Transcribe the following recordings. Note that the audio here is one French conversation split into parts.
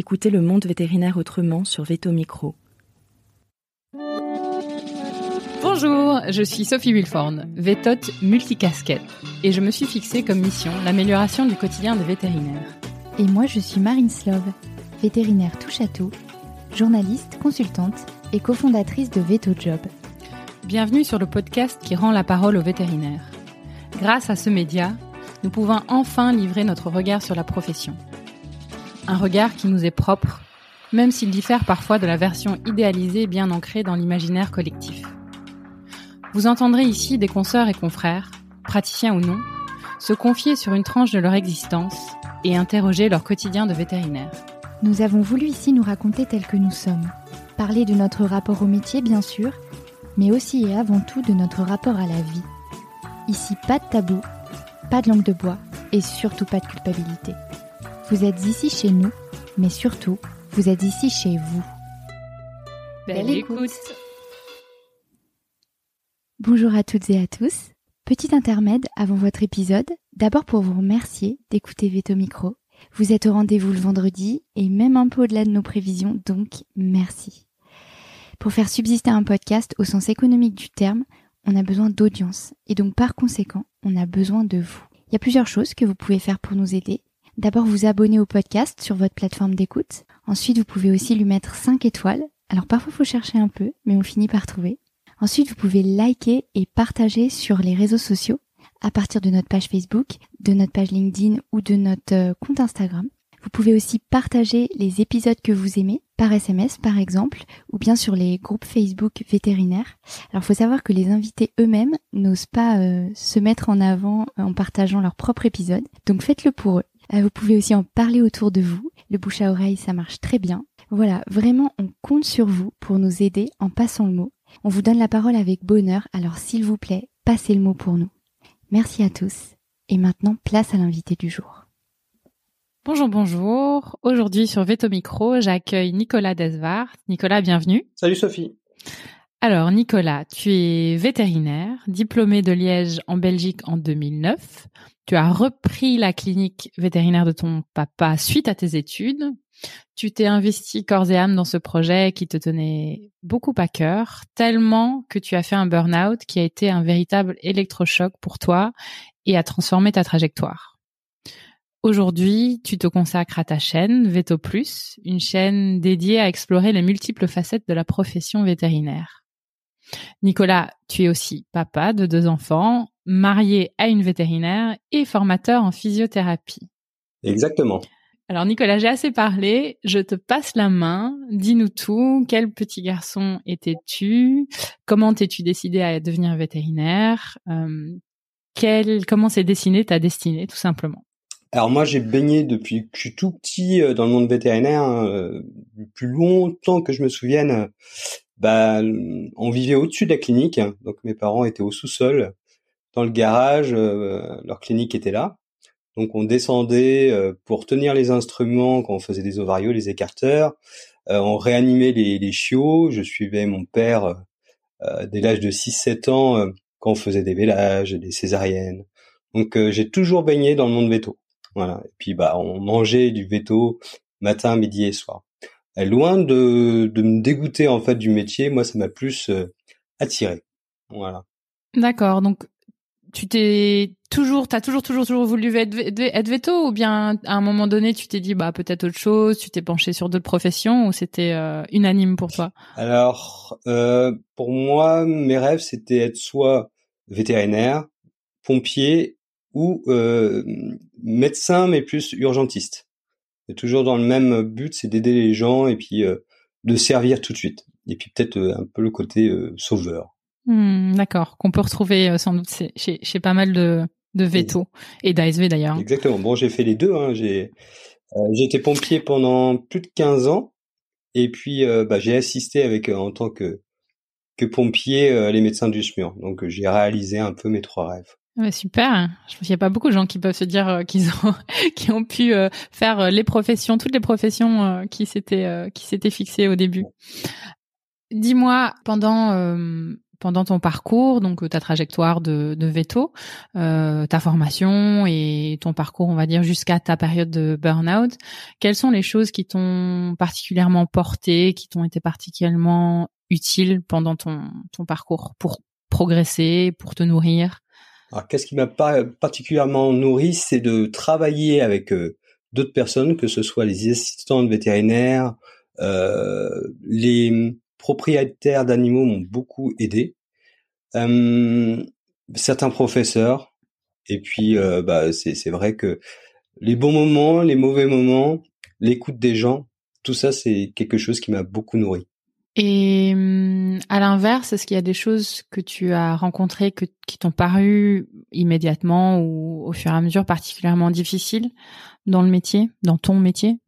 Écoutez le monde vétérinaire autrement sur Veto Micro. Bonjour, je suis Sophie Wilforn, vétote multicasquette, et je me suis fixée comme mission l'amélioration du quotidien des vétérinaires. Et moi, je suis Marine Slove, vétérinaire touche à tout, journaliste, consultante et cofondatrice de Veto Job. Bienvenue sur le podcast qui rend la parole aux vétérinaires. Grâce à ce média, nous pouvons enfin livrer notre regard sur la profession. Un regard qui nous est propre, même s'il diffère parfois de la version idéalisée bien ancrée dans l'imaginaire collectif. Vous entendrez ici des consoeurs et confrères, praticiens ou non, se confier sur une tranche de leur existence et interroger leur quotidien de vétérinaire. Nous avons voulu ici nous raconter tel que nous sommes, parler de notre rapport au métier bien sûr, mais aussi et avant tout de notre rapport à la vie. Ici, pas de tabou, pas de langue de bois et surtout pas de culpabilité. Vous êtes ici chez nous, mais surtout, vous êtes ici chez vous. Belle écoute Bonjour à toutes et à tous. Petit intermède avant votre épisode, d'abord pour vous remercier d'écouter Veto Micro. Vous êtes au rendez-vous le vendredi et même un peu au-delà de nos prévisions, donc merci. Pour faire subsister un podcast au sens économique du terme, on a besoin d'audience et donc par conséquent, on a besoin de vous. Il y a plusieurs choses que vous pouvez faire pour nous aider. D'abord, vous abonner au podcast sur votre plateforme d'écoute. Ensuite, vous pouvez aussi lui mettre 5 étoiles. Alors parfois, il faut chercher un peu, mais on finit par trouver. Ensuite, vous pouvez liker et partager sur les réseaux sociaux à partir de notre page Facebook, de notre page LinkedIn ou de notre euh, compte Instagram. Vous pouvez aussi partager les épisodes que vous aimez par SMS par exemple ou bien sur les groupes Facebook vétérinaires. Alors il faut savoir que les invités eux-mêmes n'osent pas euh, se mettre en avant en partageant leur propre épisode. Donc faites-le pour eux. Euh, vous pouvez aussi en parler autour de vous. Le bouche à oreille, ça marche très bien. Voilà, vraiment, on compte sur vous pour nous aider en passant le mot. On vous donne la parole avec bonheur, alors s'il vous plaît, passez le mot pour nous. Merci à tous. Et maintenant, place à l'invité du jour. Bonjour, bonjour. Aujourd'hui sur Veto Micro, j'accueille Nicolas Desvar. Nicolas, bienvenue. Salut Sophie. Alors Nicolas, tu es vétérinaire, diplômé de Liège en Belgique en 2009. Tu as repris la clinique vétérinaire de ton papa suite à tes études. Tu t'es investi corps et âme dans ce projet qui te tenait beaucoup à cœur, tellement que tu as fait un burn-out qui a été un véritable électrochoc pour toi et a transformé ta trajectoire. Aujourd'hui, tu te consacres à ta chaîne Veto Plus, une chaîne dédiée à explorer les multiples facettes de la profession vétérinaire. Nicolas, tu es aussi papa de deux enfants, marié à une vétérinaire et formateur en physiothérapie. Exactement. Alors Nicolas, j'ai assez parlé, je te passe la main, dis-nous tout, quel petit garçon étais-tu, comment t'es-tu décidé à devenir vétérinaire, euh, quel, comment s'est dessinée ta destinée tout simplement? Alors moi j'ai baigné depuis que je suis tout petit euh, dans le monde vétérinaire, hein, euh, le plus longtemps que je me souvienne, bah, on vivait au-dessus de la clinique, donc mes parents étaient au sous-sol, dans le garage, leur clinique était là. Donc on descendait euh, pour tenir les instruments quand on faisait des ovarios, les écarteurs. Euh, on réanimait les, chiots. Je suivais mon père euh, dès l'âge de 6-7 ans quand on faisait des vélages, des césariennes. Donc j'ai toujours baigné dans le monde veto. Voilà. Et puis bah on mangeait du veto matin, midi et soir. Loin de, de me dégoûter en fait du métier, moi ça m'a plus attiré. Voilà. D'accord. Donc tu t'es toujours, t'as toujours, toujours, toujours voulu être, être veto ou bien à un moment donné tu t'es dit bah peut-être autre chose, tu t'es penché sur d'autres professions ou c'était euh, unanime pour toi? Alors euh, pour moi mes rêves c'était être soit vétérinaire, pompier ou euh, médecin mais plus urgentiste. C'est toujours dans le même but, c'est d'aider les gens et puis euh, de servir tout de suite. Et puis peut-être euh, un peu le côté sauveur. Hmm, d'accord, qu'on peut retrouver euh, sans doute chez, chez pas mal de, de veto et d'ASV d'ailleurs. Exactement. Bon, j'ai fait les deux. Hein. J'ai euh, été pompier pendant plus de 15 ans et puis euh, bah, j'ai assisté avec en tant que que pompier les médecins du SMUR. Donc j'ai réalisé un peu mes trois rêves. Ouais, super. Je pense qu'il n'y a pas beaucoup de gens qui peuvent se dire qu'ils ont qui ont pu faire les professions, toutes les professions qui s'étaient qui s'étaient fixées au début. Dis-moi pendant pendant ton parcours, donc ta trajectoire de, de veto, euh, ta formation et ton parcours, on va dire jusqu'à ta période de burn-out, quelles sont les choses qui t'ont particulièrement porté, qui t'ont été particulièrement utiles pendant ton, ton parcours pour progresser, pour te nourrir? Alors, qu'est-ce qui m'a pas particulièrement nourri, c'est de travailler avec euh, d'autres personnes, que ce soit les assistants vétérinaires, euh, les propriétaires d'animaux m'ont beaucoup aidé. Euh, certains professeurs. Et puis, euh, bah, c'est vrai que les bons moments, les mauvais moments, l'écoute des gens, tout ça, c'est quelque chose qui m'a beaucoup nourri. Et hum, à l'inverse, est-ce qu'il y a des choses que tu as rencontrées que, qui t'ont paru immédiatement ou au fur et à mesure particulièrement difficiles dans le métier, dans ton métier?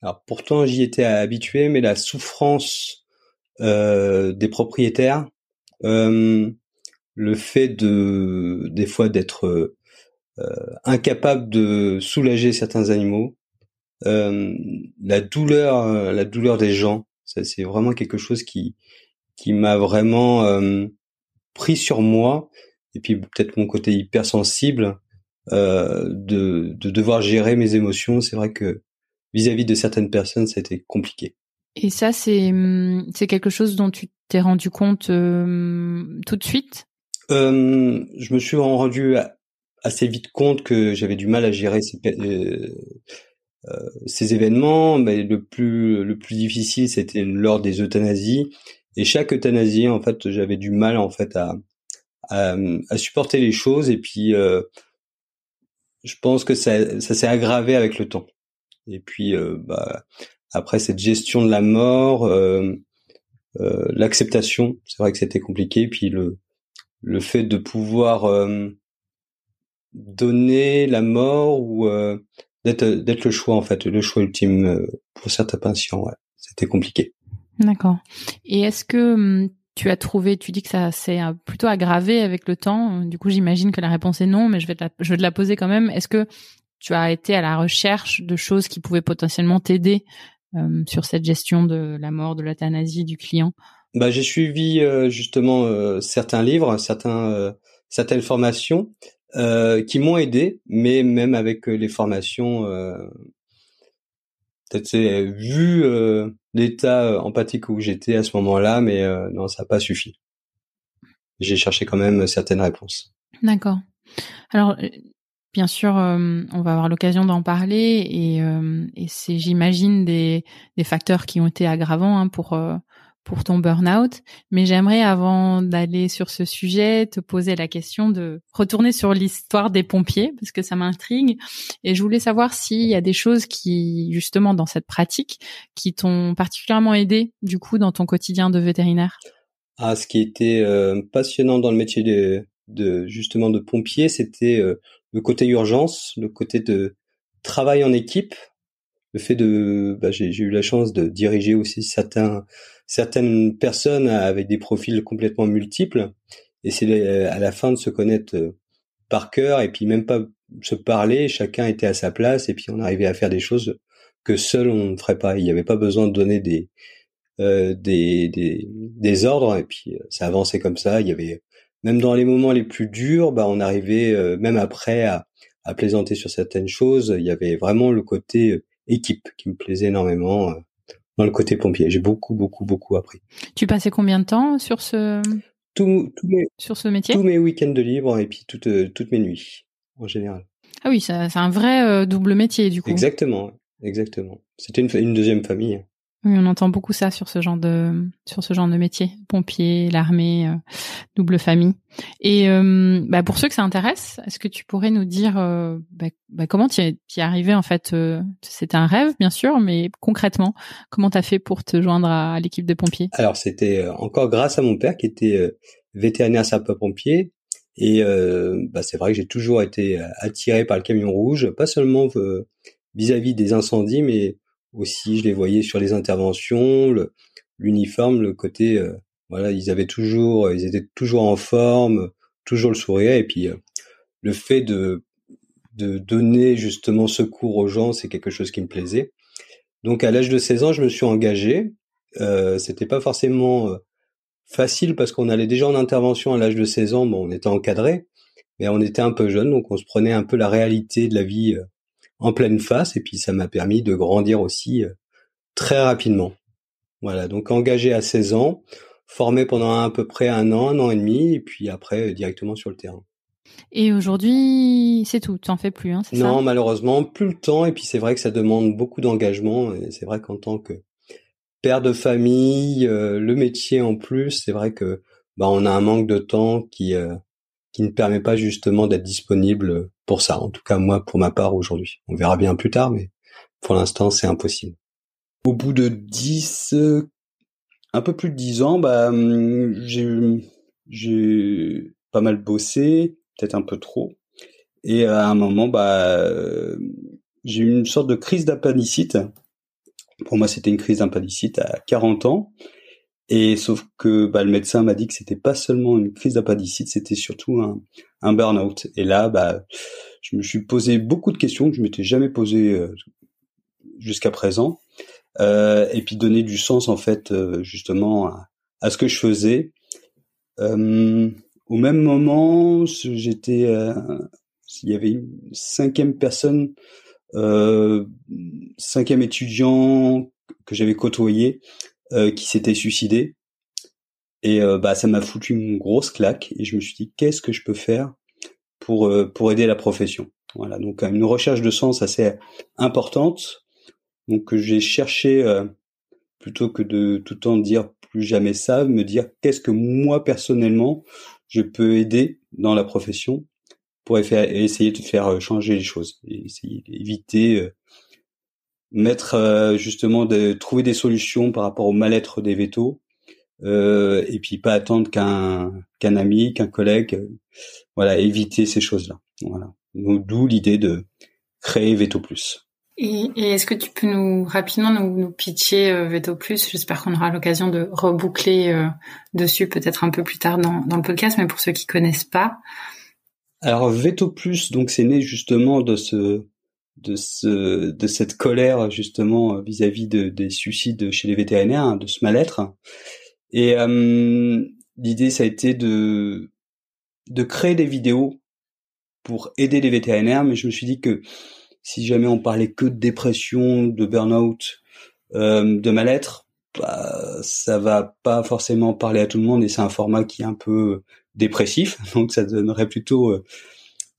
Alors pourtant, j'y étais habitué, mais la souffrance euh, des propriétaires, euh, le fait de des fois d'être euh, incapable de soulager certains animaux, euh, la douleur, la douleur des gens, ça c'est vraiment quelque chose qui qui m'a vraiment pris sur moi et puis peut-être mon côté hypersensible euh, de, de devoir gérer mes émotions. C'est vrai que vis-à-vis de certaines personnes, ça a été compliqué. Et ça, c'est hum, c'est quelque chose dont tu t'es rendu compte euh, tout de suite? Euh, Je me suis rendu assez vite compte que j'avais du mal à gérer ces, euh, euh, ces événements. Mais le plus le plus difficile, c'était lors des euthanasies. Et chaque euthanasie, en fait, j'avais du mal en fait à, à, à supporter les choses. Et puis, euh, je pense que ça, ça s'est aggravé avec le temps. Et puis, bah, après cette gestion de la mort, euh, euh, l'acceptation, c'est vrai que c'était compliqué. Puis le le fait de pouvoir euh, donner la mort ou euh, d'être d'être le choix en fait, le choix ultime euh, pour certains patients. Ouais, c'était compliqué. D'accord. Et est-ce que hum, tu as trouvé, tu dis que ça s'est plutôt aggravé avec le temps. Du coup, j'imagine que la réponse est non, mais je vais te la, je vais te la poser quand même. Est-ce que tu as été à la recherche de choses qui pouvaient potentiellement t'aider euh, sur cette gestion de la mort, de l'euthanasie du client? Bah, J'ai suivi euh, justement euh, certains livres, certains, certaines formations qui m'ont aidé, mais même avec les formations, peut-être vu l'état empathique où j'étais à ce moment-là, mais non, ça n'a pas suffi. J'ai cherché quand même certaines réponses. D'accord. Alors, Bien sûr, euh, on va avoir l'occasion d'en parler et, euh, et c'est, j'imagine, des, des, facteurs qui ont été aggravants hein, pour euh, pour ton burn-out. Mais j'aimerais, avant d'aller sur ce sujet, te poser la question de retourner sur l'histoire des pompiers parce que ça m'intrigue et je voulais savoir s'il y a des choses qui, justement, dans cette pratique, qui t'ont particulièrement aidé du coup dans ton quotidien de vétérinaire? Ah, ce qui était passionnant dans le métier de, de justement de pompier, c'était le côté urgence, le côté de travail en équipe, le fait de, bah, j'ai eu la chance de diriger aussi certains, certaines personnes avec des profils complètement multiples, et c'est à la fin de se connaître euh, par cœur et puis même pas se parler, chacun était à sa place et puis on arrivait à faire des choses que seul on ne ferait pas. Il n'y avait pas besoin de donner des, euh, des, des, des ordres et puis euh, ça avançait comme ça. Il y avait même dans les moments les plus durs, bah, on arrivait euh, même après à, à, plaisanter sur certaines choses. Il y avait vraiment le côté euh, équipe qui me plaisait énormément euh, dans le côté pompier. J'ai beaucoup, beaucoup, beaucoup appris. Tu passais combien de temps sur ce tout, mes, sur ce métier? Tous mes week-ends de libre et puis toutes, toutes mes nuits en général. Ah oui, c'est un vrai double métier du coup. Exactement, exactement. C'était une, une deuxième famille. Oui, on entend beaucoup ça sur ce genre de sur ce genre de métier, pompier, l'armée, euh, double famille. Et euh, bah pour ceux que ça intéresse, est-ce que tu pourrais nous dire euh, bah, bah, comment tu es, es, arrivé en fait C'était un rêve, bien sûr, mais concrètement, comment tu as fait pour te joindre à, l'équipe de pompiers? Alors c'était encore grâce à mon père qui était vétérinaire sapeur-pompier. Et c'est vrai que j'ai toujours été attiré par le camion rouge, pas seulement vis à -vis des incendies, mais aussi, je les voyais sur les interventions, l'uniforme, le, côté, euh, voilà, ils avaient toujours, ils étaient toujours en forme, toujours le sourire, et puis euh, le fait de de donner justement secours aux gens, c'est quelque chose qui me plaisait. Donc à l'âge de 16 ans, je me suis engagé. Euh, C'était pas forcément euh, facile parce qu'on allait déjà en intervention à l'âge de 16 ans. Bon, on était encadré, mais on était un peu jeune, donc on se prenait un peu la réalité de la vie en pleine face. Et puis ça m'a permis de grandir aussi euh, très rapidement. Voilà, donc engagé à 16 ans, formé pendant à peu près un an, un an et demi, et puis après directement sur le terrain. Et aujourd'hui, c'est tout, tu n'en fais plus, hein, c'est ça? Non, malheureusement, plus le temps, et puis c'est vrai que ça demande beaucoup d'engagement, et c'est vrai qu'en tant que père de famille, euh, le métier en plus, c'est vrai que bah on a un manque de temps qui euh, qui ne permet pas justement d'être disponible pour ça. En tout cas moi pour ma part aujourd'hui. On verra bien plus tard, mais pour l'instant c'est impossible. Au bout de dix, euh, un peu plus de dix ans, bah hum, j'ai j'ai pas mal bossé, peut-être un peu trop. Et à un moment, bah j'ai eu une sorte de crise d'appendicite pour moi, c'était une crise d'appendicite à 40 ans. Et sauf que bah, le médecin m'a dit que c'était pas seulement une crise d'appendicite, c'était surtout un, burn-out. Et là, bah, je me suis posé beaucoup de questions que je m'étais jamais posées euh, jusqu'à présent. Euh, et puis donner du sens en fait euh, justement à, ce que je faisais. Euh, au même moment, j'étais, il y avait une cinquième personne euh, cinquième étudiant que j'avais côtoyé euh, qui s'était suicidé. Et euh, bah ça m'a foutu une grosse claque et je me suis dit qu'est-ce que je peux faire pour pour aider la profession? Voilà, donc une recherche de sens assez importante. Donc j'ai cherché plutôt que de tout le temps dire plus jamais ça, me dire qu'est-ce que moi personnellement je peux aider dans la profession pour essayer de faire euh, changer les choses, et essayer d'éviter, euh, mettre euh, justement de trouver des solutions par rapport au mal-être des vétos, euh, et puis pas attendre qu'un qu'un ami, qu'un collègue, voilà, éviter ces choses-là. Voilà. D'où l'idée de créer Veto Plus. Et, et est-ce que tu peux nous rapidement nous, nous pitcher euh, Veto Plus? J'espère qu'on aura l'occasion de reboucler dessus peut-être un peu plus tard dans, dans le podcast, mais pour ceux qui connaissent pas, alors Veto Plus, donc c'est né justement de ce de ce de cette colère justement vis-à-vis de, des suicides chez les vétérinaires, hein, de ce mal-être. Et euh, l'idée ça a été de de créer des vidéos pour aider les vétérinaires, mais je me suis dit que si jamais on parlait que de dépression, de burn-out, euh, de mal-être, bah, ça va pas forcément parler à tout le monde et c'est un format qui est un peu dépressif, donc ça donnerait plutôt, euh,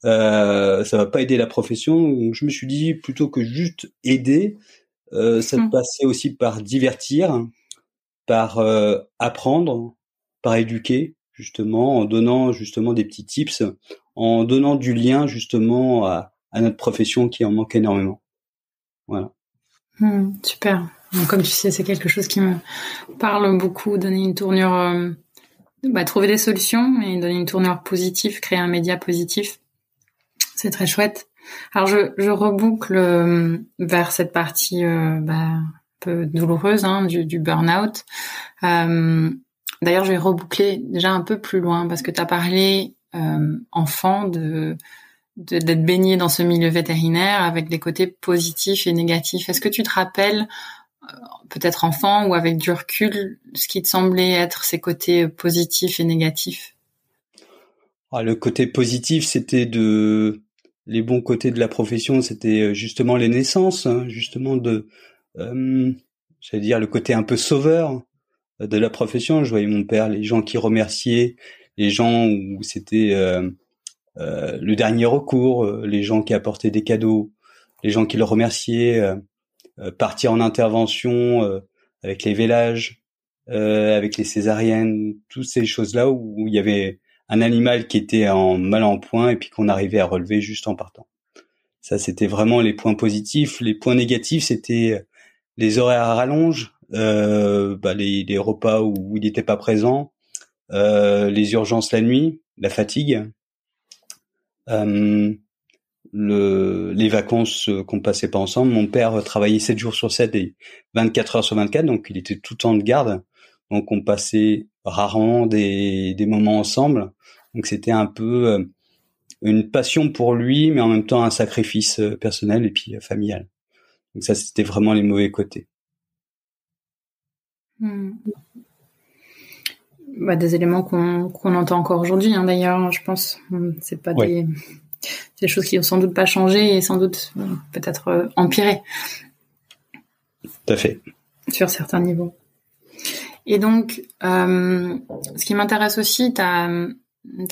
euh, ça va pas aider la profession. Donc je me suis dit plutôt que juste aider, euh, ça mmh. passait aussi par divertir, par euh, apprendre, par éduquer justement, en donnant justement des petits tips, en donnant du lien justement à, à notre profession qui en manque énormément. Voilà. Mmh, super. Donc, comme tu sais, c'est quelque chose qui me parle beaucoup, donner une tournure euh, bah, trouver des solutions et donner une tournure positive, créer un média positif. C'est très chouette. Alors je, reboucle euh, vers cette partie euh, bah, un peu douloureuse hein, du, du burn-out. Euh, D'ailleurs, je vais reboucler déjà un peu plus loin parce que tu as parlé enfant de d'être baigné dans ce milieu vétérinaire avec des côtés positifs et négatifs. Est-ce que tu te rappelles peut-être enfant ou avec du recul, ce qui te semblait être ses côtés positifs et négatifs? Ah, Le côté positif, c'était de les bons côtés de la profession, c'était euh, justement les naissances, hein, justement de, euh, j'allais dire le côté un peu sauveur euh, de la profession. Je voyais mon père, les gens qui remerciaient, les gens où c'était euh, euh, le dernier recours, les gens qui apportaient des cadeaux, les gens qui le remerciaient. Euh, partir en intervention euh, avec les vélages, euh, avec les césariennes, toutes ces choses-là où, il y avait un animal qui était en mal en point et puis qu'on arrivait à relever juste en partant. Ça, c'était vraiment les points positifs. Les points négatifs, c'était les horaires à rallonge, euh, bah les, les, repas où il n'était pas présent, euh, les urgences la nuit, la fatigue. Euh, le, les vacances euh, qu'on passait pas ensemble. Mon père travaillait 7 jours sur 7 et 24 heures sur 24, donc il était tout le temps de garde. Donc on passait rarement des, des moments ensemble. Donc c'était un peu euh, une passion pour lui, mais en même temps un sacrifice euh, personnel et puis familial. Donc ça, c'était vraiment les mauvais côtés. Hmm. bah, des éléments qu'on entend encore aujourd'hui. Hein, D'ailleurs, je pense, c'est pas des, des choses qui ont sans doute pas changé et sans doute peut-être empiré. Tout à fait. Sur certains niveaux. Et donc, euh, ce qui m'intéresse aussi, tu as,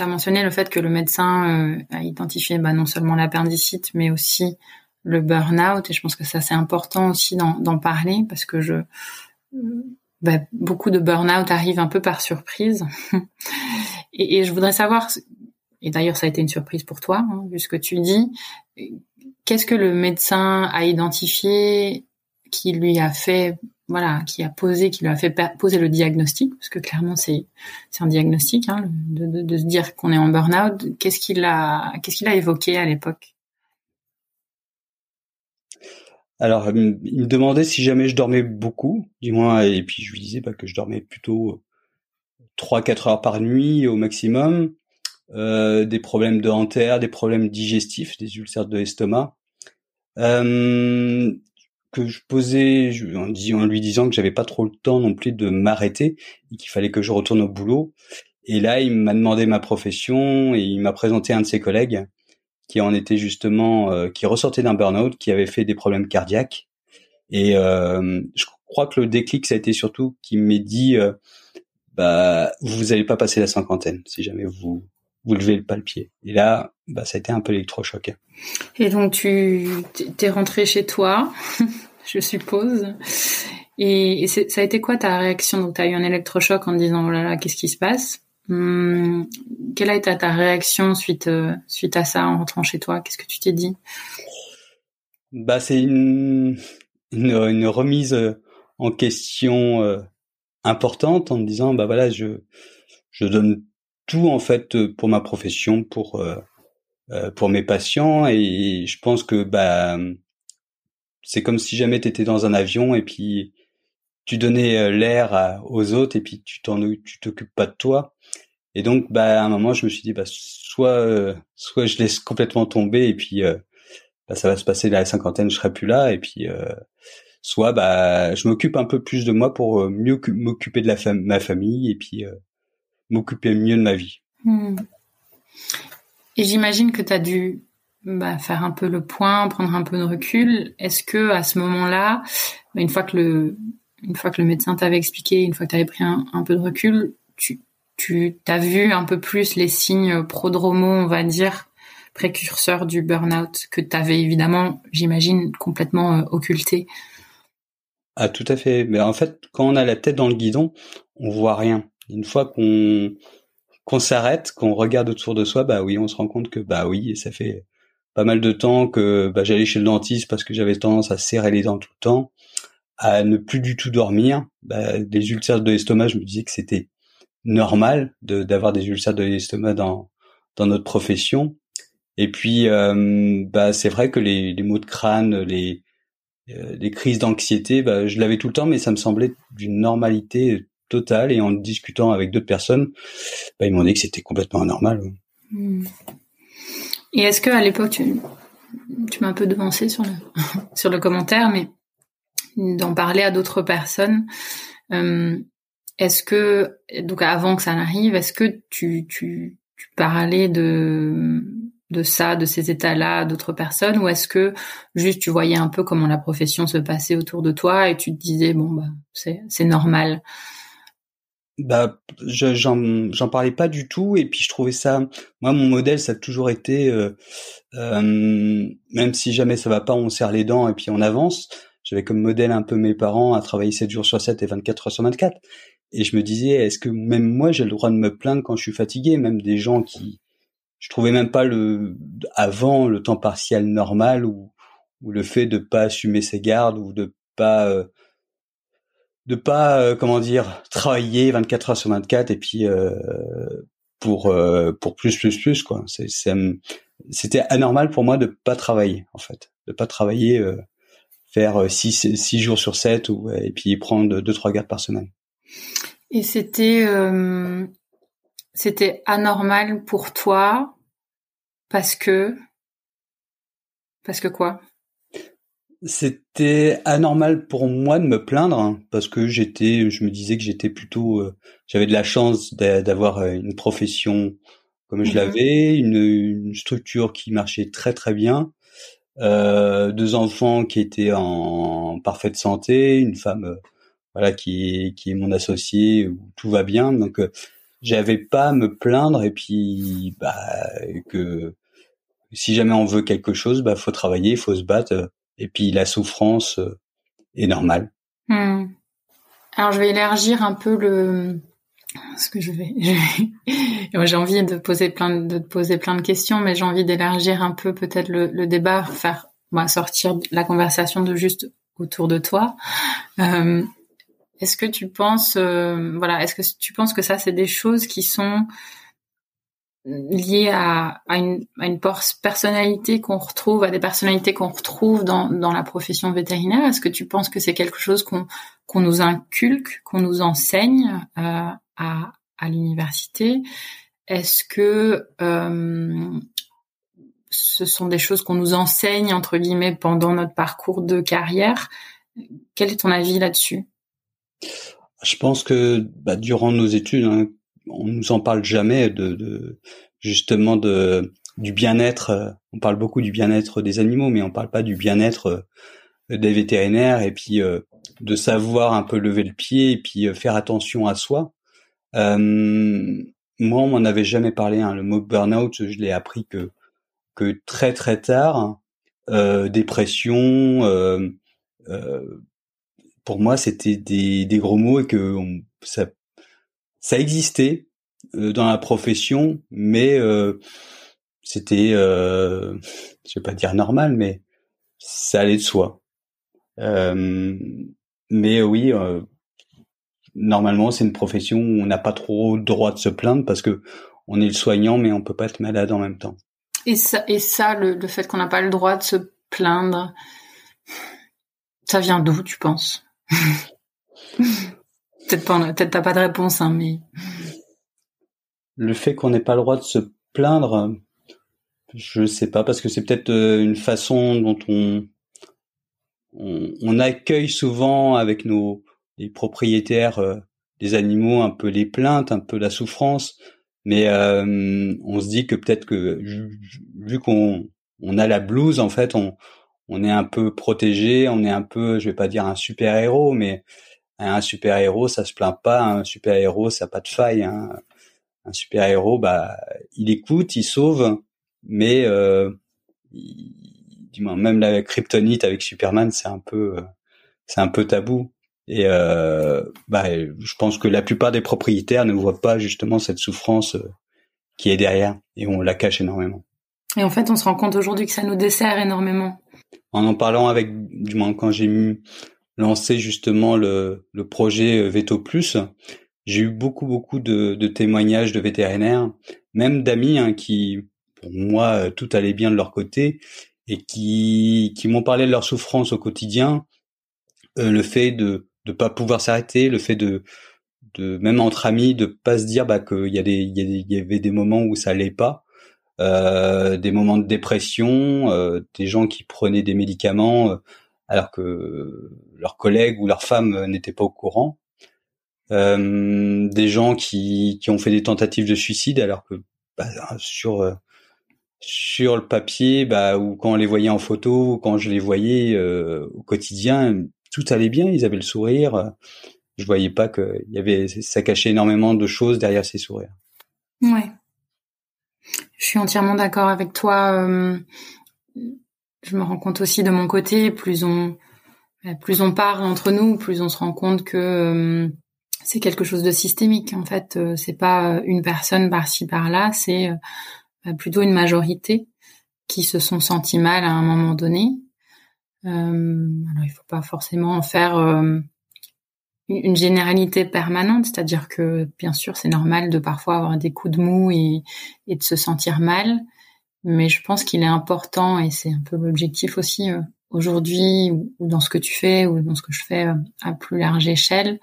mentionné le fait que le médecin euh, a identifié bah, non seulement l'appendicite, mais aussi le burn-out. Et je pense que ça, c'est important aussi d'en parler parce que je, bah, beaucoup de burn-out arrivent un peu par surprise. et, je voudrais savoir, et d'ailleurs ça a été une surprise pour toi, hein, vu ce que tu dis, qu'est-ce que le médecin a identifié qui lui a fait voilà, qui a posé, qui lui a fait poser le diagnostic, parce que clairement c'est un diagnostic, hein, de, se dire qu'on est en burn-out. Qu'est-ce qu'il a, évoqué à l'époque? Alors, il me demandait si jamais je dormais beaucoup, du moins, et puis je lui disais bah, que je dormais plutôt trois quatre heures par nuit au maximum, euh, des problèmes de hanter, des problèmes digestifs, des ulcères de l'estomac. Euh, que je posais en, en lui disant que j'avais pas trop le temps non plus de m'arrêter et qu'il fallait que je retourne au boulot. Et là, il m'a demandé ma profession et il m'a présenté un de ses collègues qui en était justement, euh, qui ressortait d'un burn-out, qui avait fait des problèmes cardiaques. Et euh, je crois que le déclic, ça a été surtout qu'il m'ait dit, euh, bah, vous n'allez pas passer la cinquantaine si jamais vous vous levez pas le pied. Et là, bah, ça a été un peu électrochoc. Et donc tu t'es rentré chez toi, je suppose. Et, ça a été quoi ta réaction? Donc tu as eu un électrochoc en disant oh là là, qu'est-ce qui se passe? Hum, Quelle a été ta réaction suite euh, suite à ça en rentrant chez toi? Qu'est-ce que tu t'es dit? Bah c'est une, une, remise euh, en question euh, importante en me disant bah voilà je je donne tout en fait euh, pour ma profession, pour euh, euh, pour mes patients. Et je pense que bah c'est comme si jamais tu étais dans un avion et puis tu donnais l'air aux autres et puis tu t'en tu t'occupes pas de toi. Et donc bah à un moment je me suis dit bah soit soit je laisse complètement tomber et puis bah, ça va se passer la cinquantaine je serai plus là. Et puis soit bah je m'occupe un peu plus de moi pour mieux m'occuper de la ma famille et puis m'occuper mieux de ma vie. Hmm. Et j'imagine que tu as dû bah, faire un peu le point, prendre un peu de recul. Est-ce que à ce moment-là, bah, une fois que le une fois que le médecin t'avait expliqué, une fois que tu avais pris un, peu de recul, tu tu as vu un peu plus les signes prodromaux, on va dire, précurseurs du burn-out que tu avais évidemment, j'imagine, complètement euh, occulté? Ah tout à fait. Mais en fait, quand on a la tête dans le guidon, on voit rien. Une fois qu'on qu'on s'arrête, qu'on regarde autour de soi, bah oui, on se rend compte que bah oui, ça fait pas mal de temps que bah, j'allais chez le dentiste parce que j'avais tendance à serrer les dents tout le temps, à ne plus du tout dormir. Bah, des ulcères de l'estomac, je me disais que c'était normal d'avoir des ulcères de l'estomac dans dans notre profession. Et puis, euh, bah, c'est vrai que les, les maux de crâne, les, euh, les crises d'anxiété, bah, je l'avais tout le temps, mais ça me semblait d'une normalité total et en discutant avec d'autres personnes, bah, ils m'ont dit que c'était complètement anormal. Hmm. Et est-ce que à l'époque tu, tu m'as un peu devancé sur le sur le commentaire, mais d'en parler à d'autres personnes, euh, est-ce que donc avant que ça n'arrive, est-ce que tu, tu tu parlais de de ça, de ces états-là, d'autres personnes, ou est-ce que juste tu voyais un peu comment la profession se passait autour de toi et tu te disais bon bah c'est c'est normal? Bah, j'en j'en parlais pas du tout et puis je trouvais ça. Moi, mon modèle, ça a toujours été, euh, euh, même si jamais ça va pas, on serre les dents et puis on avance. J'avais comme modèle un peu mes parents à travailler 7 jours sur 7 et 24 heures sur 24. Et je me disais, est-ce que même moi j'ai le droit de me plaindre quand je suis fatigué, même des gens qui, je trouvais même pas le avant le temps partiel normal ou ou le fait de pas assumer ses gardes ou de pas euh, de pas euh, comment dire travailler 24 heures sur 24 et puis euh, pour euh, pour plus plus plus quoi. C'est c'était anormal pour moi de pas travailler en fait. De pas travailler faire 6 six jours sur 7 ou et puis prendre deux trois gardes par semaine. Et c'était c'était anormal pour toi parce que parce que quoi? C'était anormal pour moi de me plaindre hein, parce que j'étais, je me disais que j'étais plutôt, euh, j'avais de la chance d'avoir euh, une profession comme je mmh l'avais, une, une, structure qui marchait très très bien, euh, deux enfants qui étaient en parfaite santé, une femme euh, voilà qui qui est mon associé où tout va bien. Donc j'avais pas à me plaindre et puis bah que si jamais on veut quelque chose bah faut travailler faut se battre et puis la souffrance euh, est normale. Hmm. Alors je vais élargir un peu le ce que je vais. j'ai envie de poser plein de, poser plein de questions, mais j'ai envie d'élargir un peu peut-être le, débat, faire sortir la conversation de juste autour de toi. Euh, est-ce que tu penses, euh, voilà, est-ce que tu penses que ça c'est des choses qui sont lié à, à, une, à une personnalité qu'on retrouve, à des personnalités qu'on retrouve dans, dans la profession vétérinaire. Est-ce que tu penses que c'est quelque chose qu'on nous inculque, qu'on nous enseigne euh, à, à l'université? Est-ce que euh, ce sont des choses qu'on nous enseigne entre guillemets pendant notre parcours de carrière? Quel est ton avis là-dessus? Je pense que bah, durant nos études, hein, on nous en parle jamais de, de justement de du bien-être. Euh, on parle beaucoup du bien-être des animaux, mais on parle pas du bien-être euh, des vétérinaires et puis euh, de savoir un peu lever le pied et puis faire attention à soi. Euh, moi, on m'en avait jamais parlé. Hein. Le mot burn-out, je l'ai appris que que très très tard. Euh, dépression, euh, pour moi, c'était des, des gros mots et que on, ça ça existait euh, dans la profession, mais euh, c'était, euh, je vais pas dire normal, mais ça allait de soi. Euh, mais oui, normalement, c'est une profession où on n'a pas trop le droit de se plaindre parce que on est le soignant, mais on peut pas être malade en même temps. Et ça, et ça, le, le fait qu'on n'a pas le droit de se plaindre, ça vient d'où, tu penses? Peut-être pas, peut-être t'as pas de réponse, hein, mais le fait qu'on n'ait pas le droit de se plaindre, je sais pas, parce que c'est peut-être euh, une façon dont on, on, accueille souvent avec nos les propriétaires euh, des animaux un peu les plaintes, un peu la souffrance, mais euh, on se dit que peut-être que vu qu'on on a la blouse, en fait, on, on est un peu protégé, on est un peu, je vais pas dire un super héros, mais un super héros, ça se plaint pas. Un super héros, ça n'a pas de faille. Hein. Un super héros, bah, il écoute, il sauve, mais euh, dis-moi, même la kryptonite avec Superman, c'est un peu, c'est un peu tabou. Et euh, bah, je pense que la plupart des propriétaires ne voient pas justement cette souffrance euh, qui est derrière, et on la cache énormément. Et en fait, on se rend compte aujourd'hui que ça nous dessert énormément. En en parlant avec, du moins quand j'ai lancé justement le, le projet euh, Veto Plus, j'ai eu beaucoup beaucoup de, de, témoignages de vétérinaires, même d'amis hein, qui, pour moi, euh, tout allait bien de leur côté et qui qui m'ont parlé de leur souffrance au quotidien, euh, le fait de de pas pouvoir s'arrêter, le fait de de même entre amis de pas se dire bah qu'il y a des il y, avait des moments où ça allait pas, euh, des moments de dépression, euh, des gens qui prenaient des médicaments euh, alors que leurs collègues ou leurs femmes n'étaient pas au courant. Euh, des gens qui, qui ont fait des tentatives de suicide alors que bah, sur euh, sur le papier bah, ou quand on les voyait en photo ou quand je les voyais euh, au quotidien tout allait bien ils avaient le sourire. Je voyais pas que il y avait ça cachait énormément de choses derrière ces sourires. Ouais. Je suis entièrement d'accord avec toi je me rends compte aussi de mon côté plus on plus on parle entre nous plus on se rend compte que c'est quelque chose de systémique. En fait, euh, c'est pas une personne par-ci par-là, c'est euh, bah, plutôt une majorité qui se sont sentis mal à un moment donné. Euh, alors, il faut pas forcément en faire euh, une généralité permanente, c'est-à-dire que bien sûr, c'est normal de parfois avoir des coups de mou et de se sentir mal, mais je pense qu'il est important et c'est un peu l'objectif aussi aujourd'hui ou dans ce que tu fais ou dans ce que je fais à plus large échelle,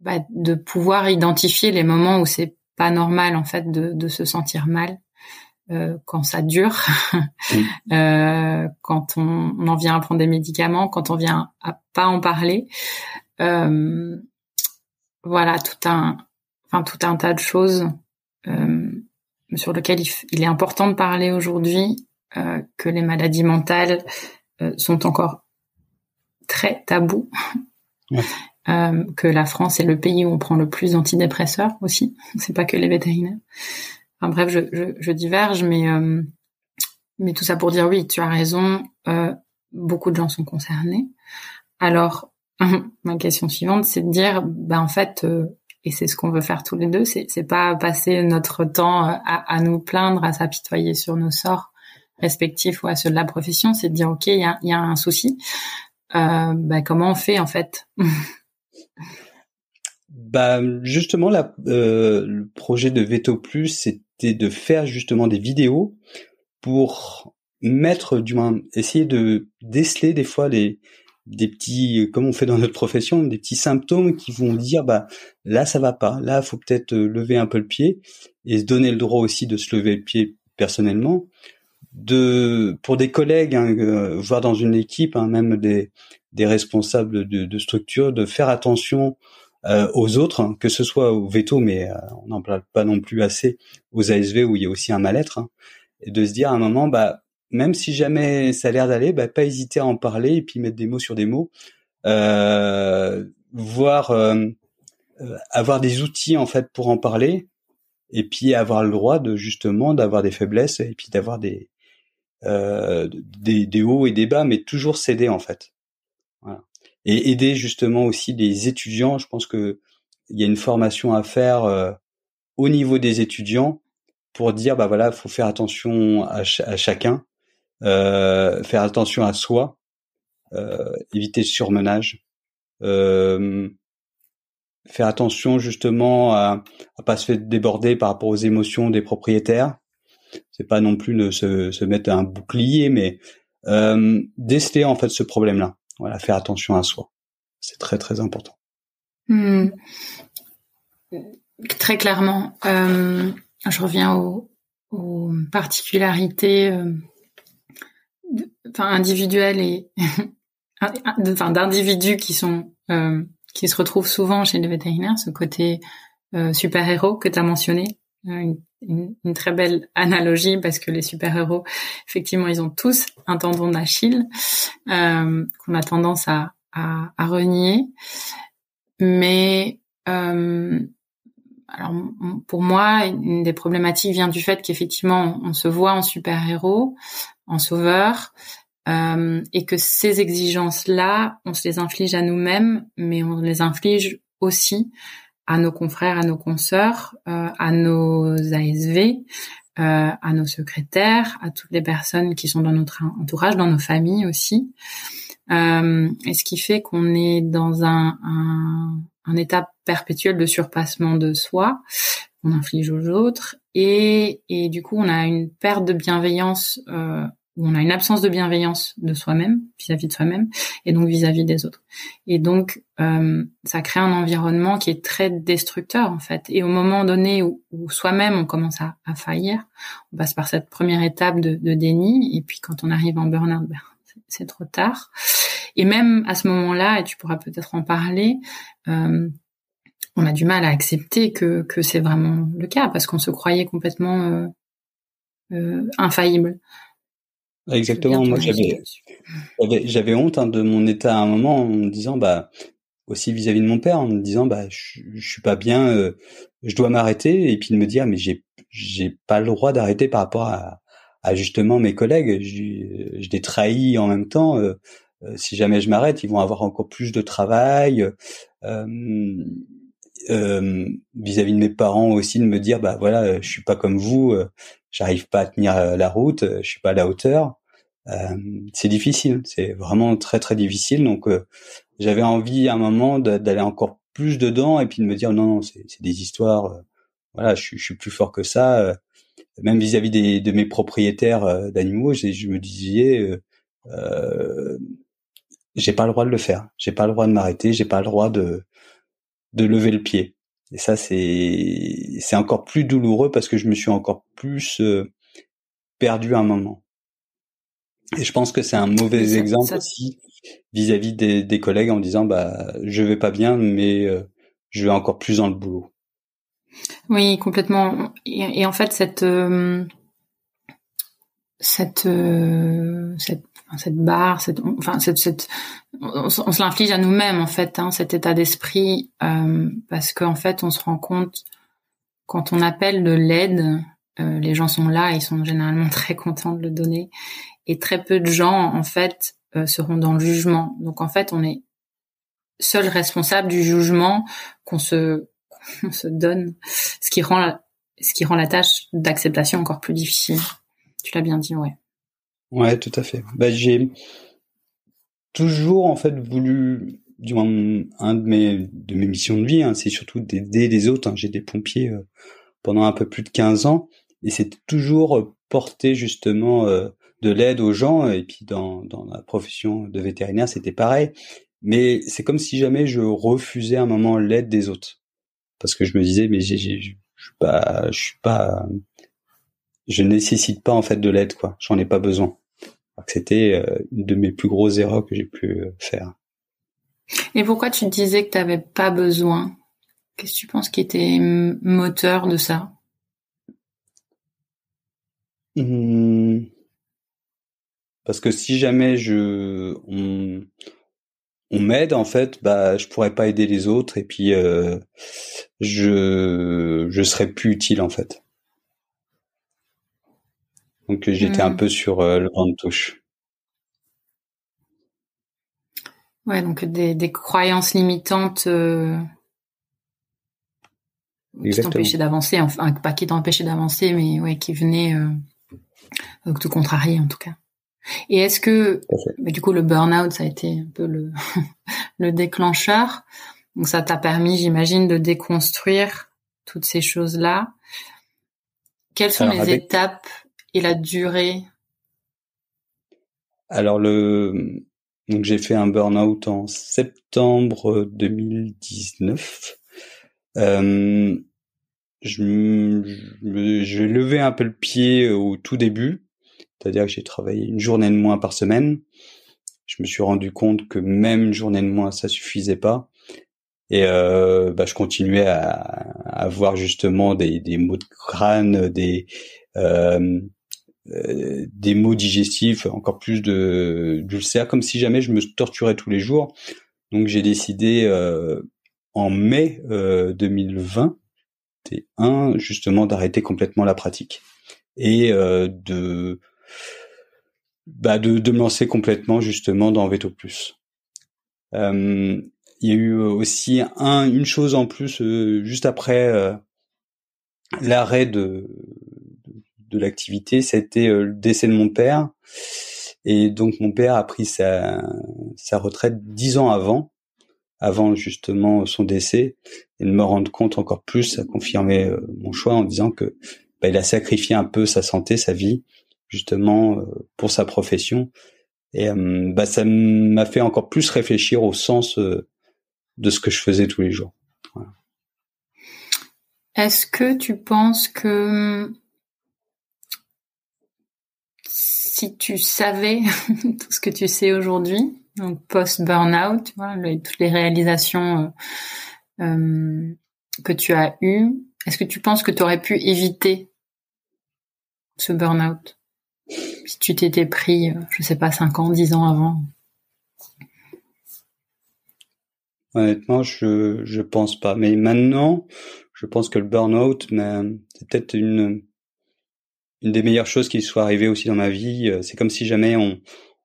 bah, de pouvoir identifier les moments où c'est pas normal en fait de, de se sentir mal, euh, quand ça dure, euh, quand on, on, en vient à prendre des médicaments, quand on vient à pas en parler. Euh, voilà, tout un, enfin tout un tas de choses euh, sur lesquelles il, est important de parler aujourd'hui, euh, que les maladies mentales sont encore très tabous. que la France est le pays où on prend le plus d'antidépresseurs aussi. C'est pas que les vétérinaires. Enfin bref, je, je, je diverge, mais euh, mais tout ça pour dire oui, tu as raison. Euh, beaucoup de gens sont concernés. Alors ma question suivante, c'est de dire, ben en fait, euh, et c'est ce qu'on veut faire tous les deux, c'est pas passer notre temps à, nous plaindre, à s'apitoyer sur nos sorts respectifs ou à ceux de la profession, c'est de dire ok, il y a, un souci. Euh, ben, comment on fait en fait? Bah justement, euh, le projet de Veto Plus, c'est de faire justement des vidéos pour mettre, du moins, essayer de déceler des fois des, des petits, comme on fait dans notre profession, des petits symptômes qui vont dire, bah, là, ça va pas, là, faut peut-être euh, lever un peu le pied et se donner le droit aussi de se lever le pied personnellement. De, pour des collègues, hein, euh, voire dans une équipe, hein, même des, des responsables de, structure, de faire attention euh, aux autres, hein, que ce soit au veto, mais euh, on n'en parle pas non plus assez aux ASV où il y a aussi un mal-être, hein, et de se dire à un moment, bah même si jamais ça a l'air d'aller, bah, pas hésiter à en parler et puis mettre des mots sur des mots, euh, voir euh, avoir des outils en fait pour en parler et puis avoir le droit de justement d'avoir des faiblesses et puis d'avoir des, euh, des des hauts et des bas, mais toujours céder en fait. Voilà et aider justement aussi les étudiants. Je pense que il y a une formation à faire euh, au niveau des étudiants pour dire bah voilà, faut faire attention à, chacun, euh, faire attention à soi, euh, éviter le surmenage, euh, faire attention justement à, à pas se faire déborder par rapport aux émotions des propriétaires. C'est pas non plus de se, se mettre un bouclier, mais euh, déceler en fait ce problème-là. Voilà, faire attention à soi. C'est très très important. Hmm. Très clairement. Euh, je reviens aux, particularités euh, enfin, et enfin, d'individus qui sont euh, qui se retrouvent souvent chez les vétérinaires, ce côté super-héros que tu as mentionné, une, une, très belle analogie parce que les super-héros, effectivement, ils ont tous un tendon d'Achille euh, qu'on a tendance à, à, renier. Mais euh, alors pour moi, une des problématiques vient du fait qu'effectivement, on se voit en super-héros, en sauveur, euh, et que ces exigences-là, on se les inflige à nous-mêmes, mais on les inflige aussi à nos confrères, à nos consoeurs, euh, à nos ASV, euh, à nos secrétaires, à toutes les personnes qui sont dans notre entourage, dans nos familles aussi. Et ce qui fait qu'on est dans un, un, un, état perpétuel de surpassement de soi, on inflige aux autres, et, et du coup on a une perte de bienveillance on a une absence de bienveillance de soi-même, vis-à-vis de soi-même, et donc vis-à-vis des autres. Et donc, euh, ça crée un environnement qui est très destructeur, en fait. Et au moment donné où, soi-même, on commence à, faillir, on passe par cette première étape de, déni, et puis quand on arrive en burn-out, ben, c'est trop tard. Et même à ce moment-là, et tu pourras peut-être en parler, euh, on a du mal à accepter que, c'est vraiment le cas, parce qu'on se croyait complètement euh infaillible. Exactement. Moi, j'avais, j'avais, honte hein, de mon état à un moment en me disant, bah, aussi vis-à-vis de mon père, en me disant, bah, je, je suis pas bien, euh, je dois m'arrêter, et puis de me dire, mais j'ai, j'ai pas le droit d'arrêter par rapport à, à justement mes collègues. Je, je les trahis en même temps. Euh, euh, si jamais je m'arrête, ils vont avoir encore plus de travail. Vis-à-vis de mes parents aussi, de me dire, bah voilà, je suis pas comme vous, j'arrive pas à tenir la route, je suis pas à la hauteur. Euh, c'est difficile, c'est vraiment très très difficile. Donc euh, j'avais envie à un moment d'aller encore plus dedans et puis de me dire non non c'est des histoires. Euh, voilà, je, je, suis plus fort que ça. même vis-à-vis des de mes propriétaires d'animaux, je, je, me disais euh, j'ai pas le droit de le faire, j'ai pas le droit de m'arrêter, j'ai pas le droit de de lever le pied. Et ça c'est c'est encore plus douloureux parce que je me suis encore plus perdu un moment. Et je pense que c'est un mauvais exemple aussi vis-à-vis des, des, collègues en disant bah je vais pas bien mais euh, je vais encore plus dans le boulot. Oui, complètement. Et, en fait cette euh, cette euh, cette cette barre, cette, enfin cette, cette on, se l'inflige à nous-mêmes en fait, hein, cet état d'esprit, parce qu'en fait on se rend compte quand on appelle de l'aide, les gens sont là, ils sont généralement très contents de le donner, et très peu de gens en fait euh, seront dans le jugement. Donc en fait, on est seul responsable du jugement qu'on se se donne, ce qui rend la, ce qui rend la tâche d'acceptation encore plus difficile. Tu l'as bien dit, ouais. Ouais, tout à fait. Bah, j'ai toujours en fait voulu, du moins un de mes de mes missions de vie, hein, c'est surtout d'aider les autres. Hein. J'ai des pompiers euh, pendant un peu plus de 15 ans et c'est toujours porté justement euh, de l'aide aux gens et puis dans, dans la profession de vétérinaire c'était pareil mais c'est comme si jamais je refusais un moment l'aide des autres parce que je me disais mais j'ai, je suis pas je suis pas je nécessite pas en fait de l'aide quoi. J'en ai pas besoin. C'était euh, une de mes plus grosses erreurs que j'ai pu euh, faire. Et pourquoi tu disais que tu n'avais pas besoin? Qu'est-ce que tu penses qui était moteur de ça? Mmh. Parce que si jamais je on, on m'aide en fait, bah je pourrais pas aider les autres et puis euh, je je serais plus utile en fait. Donc j'étais un hmm. peu sur euh, le vent de touche. Ouais, donc des, des croyances limitantes euh, qui t'empêchaient d'avancer, enfin pas qui t'empêchaient d'avancer, mais ouais, qui venaient euh, te contrarier en tout cas. Et est-ce que, bah, du coup, le burn-out, ça a été un peu le, le déclencheur. Donc, ça t'a permis, j'imagine, de déconstruire toutes ces choses-là. Quelles sont les étapes et la durée? Alors, le, donc j'ai fait un burn-out en septembre 2019. Euh, je, je, je levais un peu le pied au tout début c'est-à-dire que j'ai travaillé une journée de moins par semaine. Je me suis rendu compte que même une journée de moins, ça suffisait pas. Et euh, bah, je continuais à, avoir justement des, des maux de crâne, des euh, euh, des maux digestifs, encore plus de d'ulcères, comme si jamais je me torturais tous les jours. Donc j'ai décidé euh, en mai 2020, un justement d'arrêter complètement la pratique et de bah de, de me lancer complètement justement dans Veto Plus. Euh, il y a eu aussi un, une chose en plus euh, juste après euh, l'arrêt de, de, l'activité, c'était le décès de mon père. Et donc mon père a pris sa, sa retraite dix ans avant, avant justement son décès, et de me rendre compte encore plus, ça confirmait mon choix en disant que bah, il a sacrifié un peu sa santé, sa vie, justement euh, pour sa profession. Et euh, bah, ça m'a fait encore plus réfléchir au sens euh, de ce que je faisais tous les jours. Est-ce que tu penses que si tu savais tout ce que tu sais aujourd'hui, donc post-burnout, toutes les réalisations que tu as eues, est-ce que tu penses que tu aurais pu éviter ce burn-out? Si tu t'étais pris, euh, je sais pas, 5 ans, 10 ans avant Honnêtement, je je pense pas. Mais maintenant, je pense que le burn-out, c'est peut-être une une des meilleures choses qui soit arrivée aussi dans ma vie. C'est comme si jamais on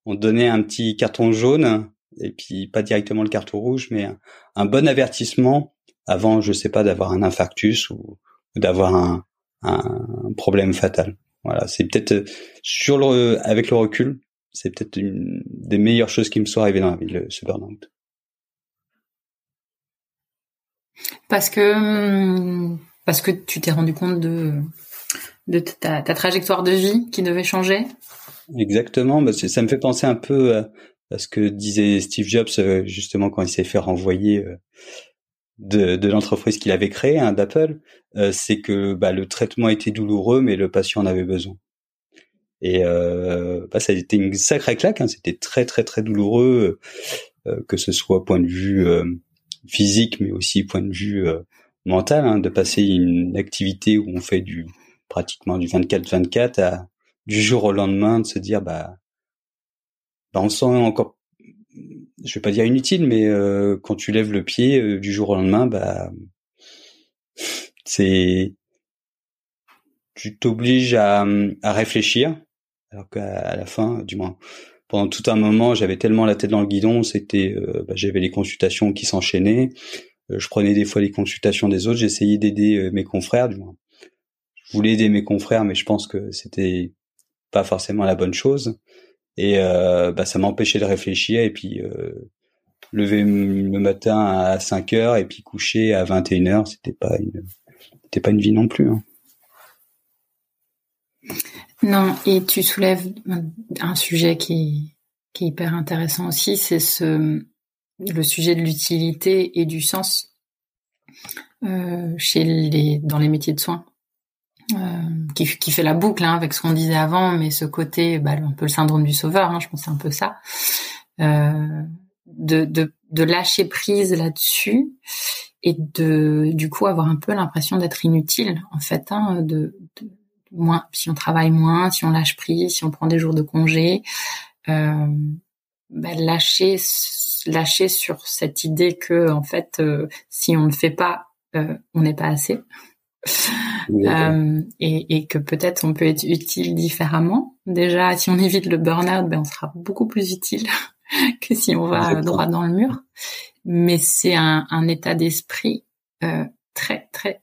on donnait un petit carton jaune et puis pas directement le carton rouge, mais un, bon avertissement avant, je sais pas, d'avoir un infarctus ou d'avoir un, problème fatal. Voilà, c'est peut-être euh, avec le recul, c'est peut-être une des meilleures choses qui me soit arrivées dans la vie, le, ce burn-out. Parce que hum, parce que tu t'es rendu compte de de ta, trajectoire de vie qui devait changer? Exactement, bah ça me fait penser un peu à, ce que disait Steve Jobs euh, justement quand il s'est fait renvoyer euh, de, de l'entreprise qu'il avait créée, hein, d'Apple, euh, c'est que bah, le traitement était douloureux, mais le patient en avait besoin. Et euh, bah, ça a été une sacrée claque. Hein. C'était très très très douloureux, euh, que ce soit point de vue euh, physique, mais aussi point de vue mental, hein, de passer une activité où on fait du pratiquement du 24-24 à du jour au lendemain de se dire bah, bah on sent encore je vais pas dire inutile mais euh, quand tu lèves le pied euh, du jour au lendemain bah c'est tu t'obliges à, à réfléchir. Alors qu'à la fin du moins pendant tout un moment j'avais tellement la tête dans le guidon c'était euh, bah, j'avais les consultations qui s'enchaînaient. Je prenais des fois les consultations des autres j'essayais d'aider mes confrères du moins je voulais aider mes confrères mais je pense que c'était pas forcément la bonne chose. Et euh, bah, ça m'empêchait de réfléchir et puis euh, lever le matin à 5 heures et puis coucher à 21 heures, c'était pas une c'était pas une vie non plus. Hein. Non, et tu soulèves un sujet qui, qui est hyper intéressant aussi, c'est ce le sujet de l'utilité et du sens euh, chez les dans les métiers de soins. Euh, qui, qui, fait la boucle hein, avec ce qu'on disait avant, mais ce côté, bah, un peu le syndrome du sauveur, hein, je pense c'est un peu ça, euh, de, de, de, lâcher prise là-dessus et de du coup avoir un peu l'impression d'être inutile en fait, hein, de, de, moins si on travaille moins, si on lâche prise, si on prend des jours de congé, euh, bah, lâcher lâcher sur cette idée que en fait euh, si on ne fait pas, euh, on n'est pas assez euh, et, et, que peut-être on peut être utile différemment. Déjà, si on évite le burn-out, ben on sera beaucoup plus utile que si on va droit dans le mur. Mais c'est un, un, état d'esprit euh, très très,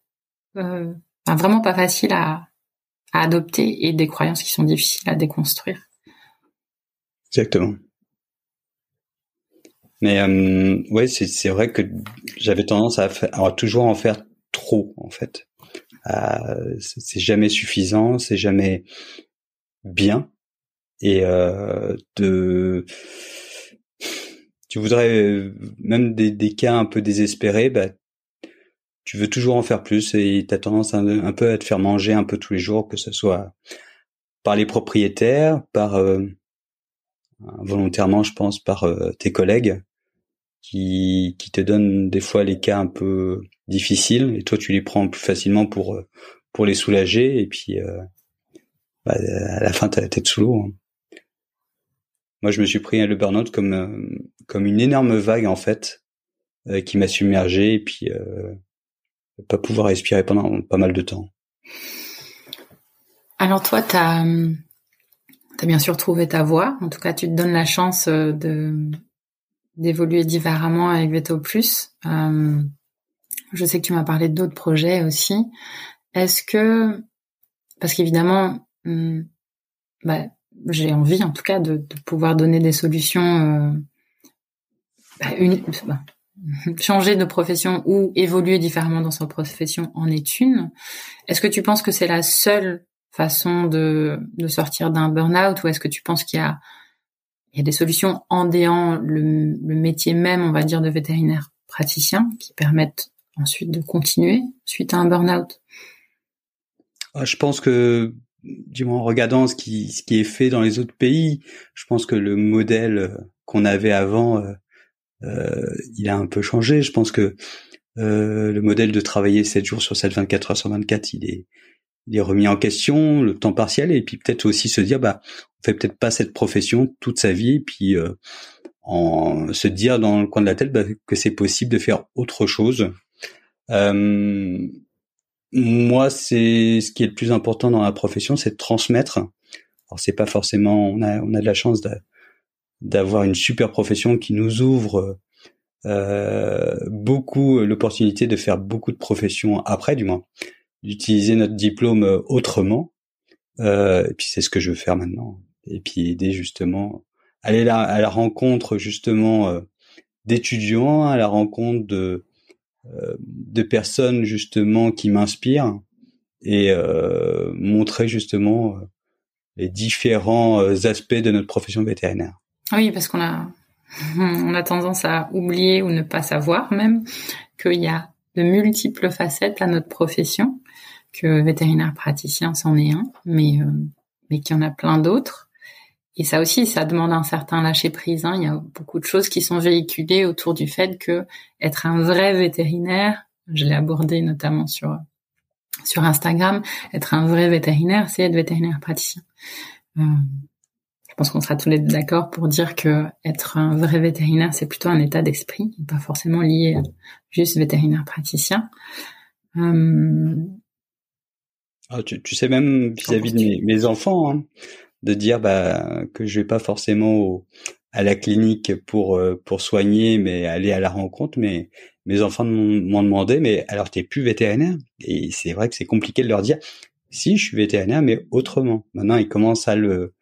euh, enfin, vraiment pas facile à, à adopter et des croyances qui sont difficiles à déconstruire. Exactement. Mais euh, ouais, c'est vrai que j'avais tendance à, faire, à toujours en faire trop en fait. Euh, c'est jamais suffisant, c'est jamais bien. Et euh, de tu voudrais même des, des, cas un peu désespérés, bah, tu veux toujours en faire plus et tu as tendance un, peu à te faire manger un peu tous les jours, que ce soit par les propriétaires, par euh, volontairement, je pense, par euh, tes collègues qui, qui te donnent des fois les cas un peu difficiles et toi tu les prends plus facilement pour euh, pour les soulager et puis euh, bah, à la fin t'as la tête sous l'eau. Hein. Moi je me suis pris le burn-out comme euh, comme une énorme vague en fait qui m'a submergé et puis pas pouvoir respirer pendant pas mal de temps. Alors toi t'as as bien sûr trouvé ta voie. En tout cas tu te donnes la chance de d'évoluer différemment avec Veto Plus. Euh, je sais que tu m'as parlé d'autres projets aussi. Est-ce que, parce qu'évidemment, hmm, bah, j'ai envie en tout cas de, de pouvoir donner des solutions, euh, bah, bah, changer de profession ou évoluer différemment dans sa profession en est une. Est-ce que tu penses que c'est la seule façon de, de sortir d'un burn-out ou est-ce que tu penses qu'il y a, il y a des solutions en déant le, le métier même, on va dire, de vétérinaire praticien qui permettent ensuite de continuer suite à un burn-out ah, Je pense que, du moins en regardant ce qui, ce qui est fait dans les autres pays, je pense que le modèle euh, qu'on avait avant, euh, euh, il a un peu changé. Je pense que euh, le modèle de travailler 7 jours sur 7, 24 heures sur 24, il est, il est remis en question, le temps partiel, et puis peut-être aussi se dire, bah, on fait peut-être pas cette profession toute sa vie, puis euh, en se dire dans le coin de la tête bah, que c'est possible de faire autre chose euh, moi, c'est ce qui est le plus important dans la profession, c'est de transmettre. Alors, c'est pas forcément, on a, on a de la chance d'avoir une super profession qui nous ouvre euh, beaucoup l'opportunité de faire beaucoup de professions après, du moins, d'utiliser notre diplôme autrement. Euh, et puis c'est ce que je veux faire maintenant. Et puis aider justement, aller là à la rencontre justement euh, d'étudiants, à la rencontre de euh, de personnes justement qui m'inspirent et euh, montrer justement euh, les différents aspects de notre profession vétérinaire. Oui, parce qu'on a on a tendance à oublier ou ne pas savoir même qu'il y a de multiples facettes à notre profession, que vétérinaire praticien c'en est un, mais mais qu'il y en a plein d'autres. Et ça aussi, ça demande un certain lâcher prise. Hein. Il y a beaucoup de choses qui sont véhiculées autour du fait que être un vrai vétérinaire, je l'ai abordé notamment sur sur Instagram, être un vrai vétérinaire, c'est être vétérinaire praticien. Euh, je pense qu'on sera tous les deux d'accord pour dire que être un vrai vétérinaire, c'est plutôt un état d'esprit, pas forcément lié à juste vétérinaire praticien. Euh, ah, tu, tu, sais même vis-à-vis de mes, enfants, hein, de dire bah, que je vais pas forcément à la clinique pour euh, pour soigner, mais aller à la rencontre. Mais mes enfants m'ont demandé, mais alors t'es plus vétérinaire? Et c'est vrai que c'est compliqué de leur dire, si je suis vétérinaire, mais autrement. Maintenant, ils commencent à le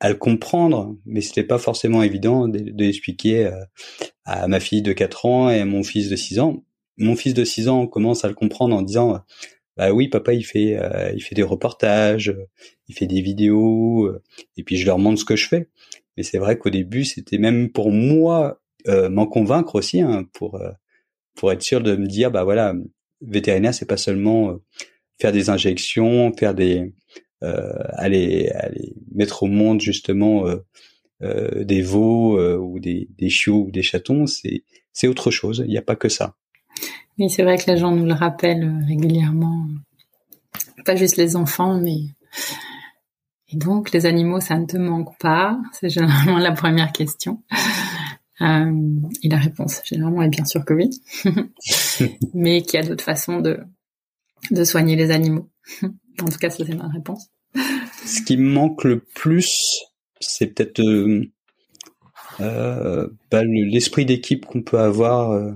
à le comprendre, mais c'était pas forcément évident de, l'expliquer euh, à ma fille de 4 ans et à mon fils de 6 ans. Mon fils de 6 ans commence à le comprendre en disant bah oui papa il fait euh, il fait des reportages, il fait des vidéos euh, et puis je leur montre ce que je fais. Mais c'est vrai qu'au début c'était même pour moi m'en convaincre aussi hein, pour pour être sûr de me dire bah voilà vétérinaire c'est pas seulement faire des injections, faire des euh, aller, aller mettre au monde justement euh, euh, des veaux ou des, des chiots ou des chatons, c'est c'est autre chose. Il n'y a pas que ça. Oui, c'est vrai que les gens nous le rappellent régulièrement. Pas juste les enfants, mais et donc les animaux, ça ne te manque pas? C'est généralement la première question. Euh, et la réponse généralement est bien sûr que oui, mais qu'il y a d'autres façons de soigner les animaux. En tout cas, ça c'est ma réponse. Ce qui me manque le plus, c'est peut-être euh, euh, bah, l'esprit d'équipe qu'on peut avoir euh,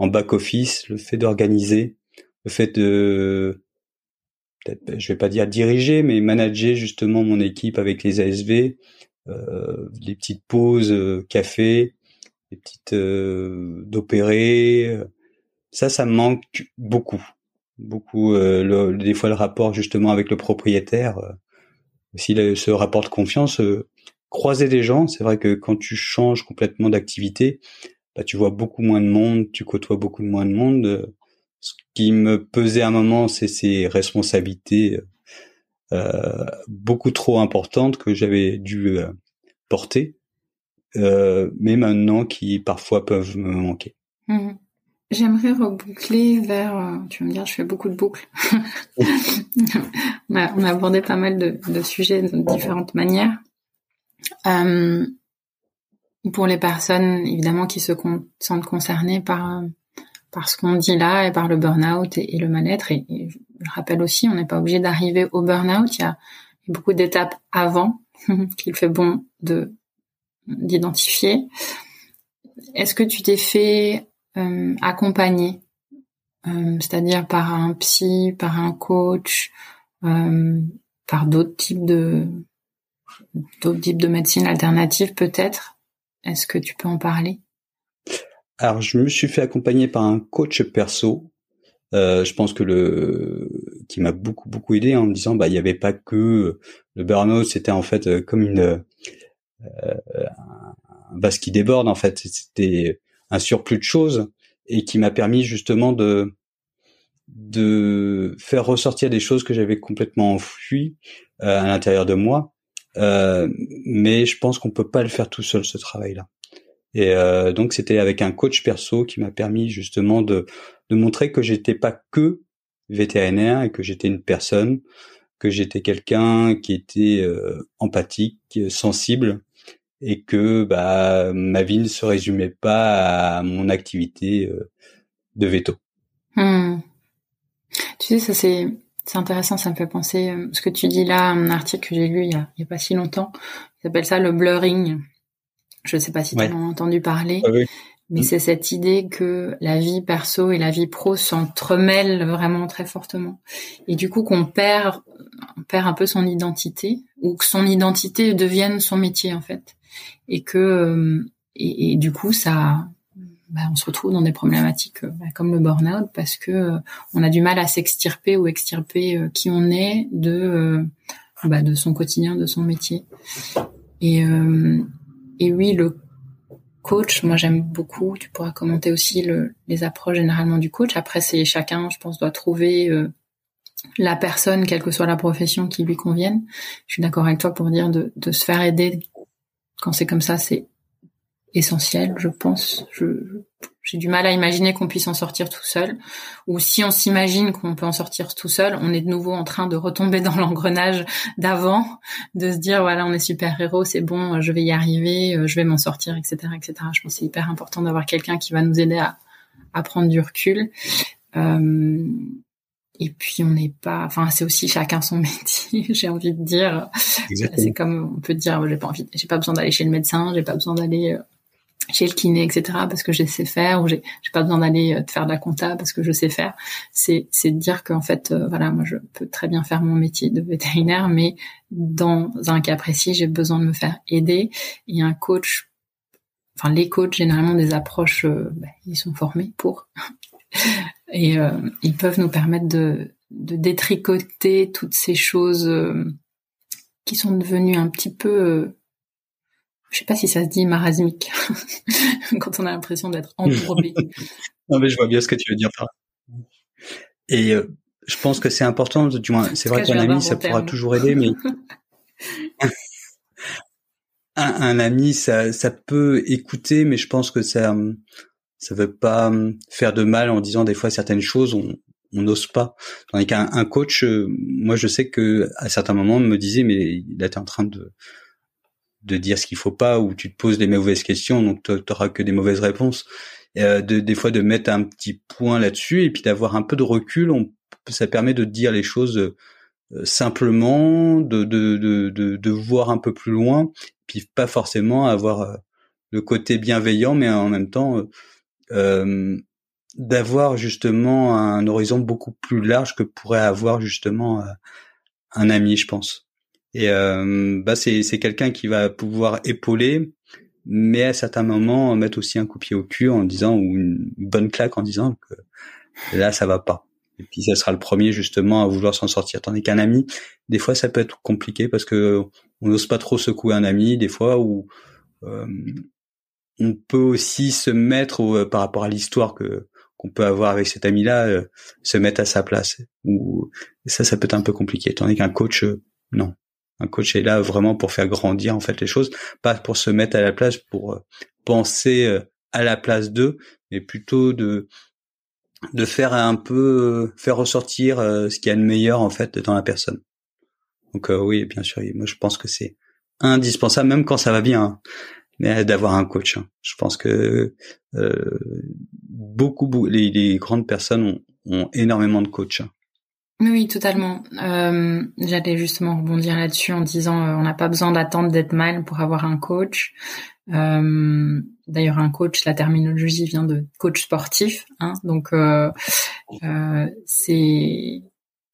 en back office, le fait d'organiser, le fait de peut-être, je vais pas dire diriger, mais manager justement mon équipe avec les ASV, les petites pauses café, les petites d'opérer. Ça, ça me manque beaucoup beaucoup euh, des fois le rapport justement avec le propriétaire euh, aussi ce rapport de confiance euh, croiser des gens c'est vrai que quand tu changes complètement d'activité bah, tu vois beaucoup moins de monde tu côtoies beaucoup moins de monde ce qui me pesait à un moment c'est ces responsabilités beaucoup trop importantes que j'avais dû porter mais maintenant qui parfois peuvent me manquer mmh J'aimerais reboucler vers, euh, tu vas me dire, je fais beaucoup de boucles. on, a, abordé pas mal de, de sujets de différentes manières. Euh, pour les personnes, évidemment, qui se sentent concernées par, par ce qu'on dit là et par le burn-out et, le mal-être. Et, je rappelle aussi, on n'est pas obligé d'arriver au burn-out. Il y a beaucoup d'étapes avant qu'il fait bon de d'identifier. Est-ce que tu t'es fait euh, accompagné, euh, c'est-à-dire par un psy, par un coach, euh, par d'autres types de d'autres types de médecine alternative peut-être? Est-ce que tu peux en parler? Alors, je me suis fait accompagner par un coach perso. Euh, je pense que le qui m'a beaucoup beaucoup aidé en me disant bah il n'y avait pas que le burn-out, c'était en fait comme une euh, un vase qui déborde en fait. C'était un surplus de choses et qui m'a permis justement de de faire ressortir des choses que j'avais complètement enfouies euh, à l'intérieur de moi. Euh, mais je pense qu'on peut pas le faire tout seul ce travail-là. Et euh, donc c'était avec un coach perso qui m'a permis justement de de montrer que j'étais pas que vétérinaire et que j'étais une personne, que j'étais quelqu'un qui était euh, empathique, sensible et que bah ma vie ne se résumait pas à mon activité de veto. Hmm. Tu sais, ça c'est c'est intéressant, ça me fait penser euh, ce que tu dis là, un article que j'ai lu il y, a, il y a pas si longtemps, il s'appelle ça le blurring. Je ne sais pas si tu as entendu parler, mais hmm. c'est cette idée que la vie perso et la vie pro s'entremêlent vraiment très fortement, et du coup qu'on perd, on perd un peu son identité ou que son identité devienne son métier en fait. Et que euh, et, du coup ça bah, on se retrouve dans des problématiques euh, bah, comme le burn-out parce que euh, on a du mal à s'extirper ou extirper qui on est de bah, de son quotidien, de son métier. Et et oui, le coach, moi j'aime beaucoup. Tu pourras commenter aussi le, les approches généralement du coach. Après, c'est chacun, je pense, doit trouver la personne, quelle que soit la profession qui lui convienne. Je suis d'accord avec toi pour dire de, de se faire aider quand c'est comme ça, c'est essentiel, je pense. Je, j'ai du mal à imaginer qu'on puisse en sortir tout seul. Ou si on s'imagine qu'on peut en sortir tout seul, on est de nouveau en train de retomber dans l'engrenage d'avant, de se dire voilà, on est super héros, c'est bon, je vais y arriver, euh, je vais m'en sortir, etc., etc. Je pense que c'est hyper important d'avoir quelqu'un qui va nous aider à, à prendre du recul. Euh, et puis on n'est pas, enfin c'est aussi chacun son métier. j'ai envie de dire, c'est comme on peut dire, j'ai pas envie, j'ai pas besoin d'aller chez le médecin, j'ai pas besoin d'aller euh, chez le kiné, etc. parce que je sais faire, ou j'ai pas besoin d'aller euh, faire de la compta parce que je sais faire. C'est de dire qu'en fait, euh, voilà, moi je peux très bien faire mon métier de vétérinaire, mais dans un cas précis, j'ai besoin de me faire aider. Et un coach, enfin les coachs généralement des approches, ben, ils sont formés pour et euh, ils peuvent nous permettre de, de, détricoter toutes ces choses euh, qui sont devenues un petit peu, euh, je sais pas si ça se dit marasmique, quand on a l'impression d'être embourbé. non mais je vois bien ce que tu veux dire. Et je pense que c'est important, du moins, c'est vrai qu'un ami, ça pourra toujours aider, mais un, un, ami, ça, ça peut écouter, mais je pense que ça, ça veut pas faire de mal en disant des fois certaines choses, on on n'ose pas. Tandis qu'un un coach, euh, moi je sais que à certains moments on me disait mais tu es en train de de dire ce qu'il faut pas ou tu te poses des mauvaises questions donc tu n'auras que des mauvaises réponses. Euh, de, des fois de mettre un petit point là-dessus et puis d'avoir un peu de recul, on, ça permet de dire les choses euh, simplement, de, de, de, de, voir un peu plus loin, puis pas forcément avoir euh, le côté bienveillant, mais en même temps euh, d'avoir justement un horizon beaucoup plus large que pourrait avoir justement euh, un ami, je pense. Et euh, bah c'est quelqu'un qui va pouvoir épauler, mais à certains moments mettre aussi un coup de pied au cul en disant ou une bonne claque en disant que là ça va pas. Et puis ça sera le premier justement à vouloir s'en sortir. Tandis qu'un ami, des fois ça peut être compliqué parce que on n'ose pas trop secouer un ami, des fois ou euh, on peut aussi se mettre euh, par rapport à l'histoire que qu'on peut avoir avec cet ami-là, euh, se mettre à sa place. Ou ça, ça peut être un peu compliqué. Tandis qu'un coach, non. Un coach est là vraiment pour faire grandir en fait les choses, pas pour se mettre à la place, pour penser à la place d'eux, mais plutôt de de faire un peu faire ressortir ce qu'il y a de meilleur en fait dans la personne. Donc oui, bien sûr, moi je pense que c'est indispensable, même quand ça va bien. Hein mais d'avoir un coach. Hein. Je pense que euh, beaucoup, beaucoup les, grandes personnes ont, ont énormément de coachs. Hein. Oui, totalement. Euh, J'allais justement rebondir là-dessus en disant euh, on n'a pas besoin d'attendre d'être mal pour avoir un coach. Euh, D'ailleurs, un coach, la terminologie vient de coach sportif, hein, donc euh, euh, c'est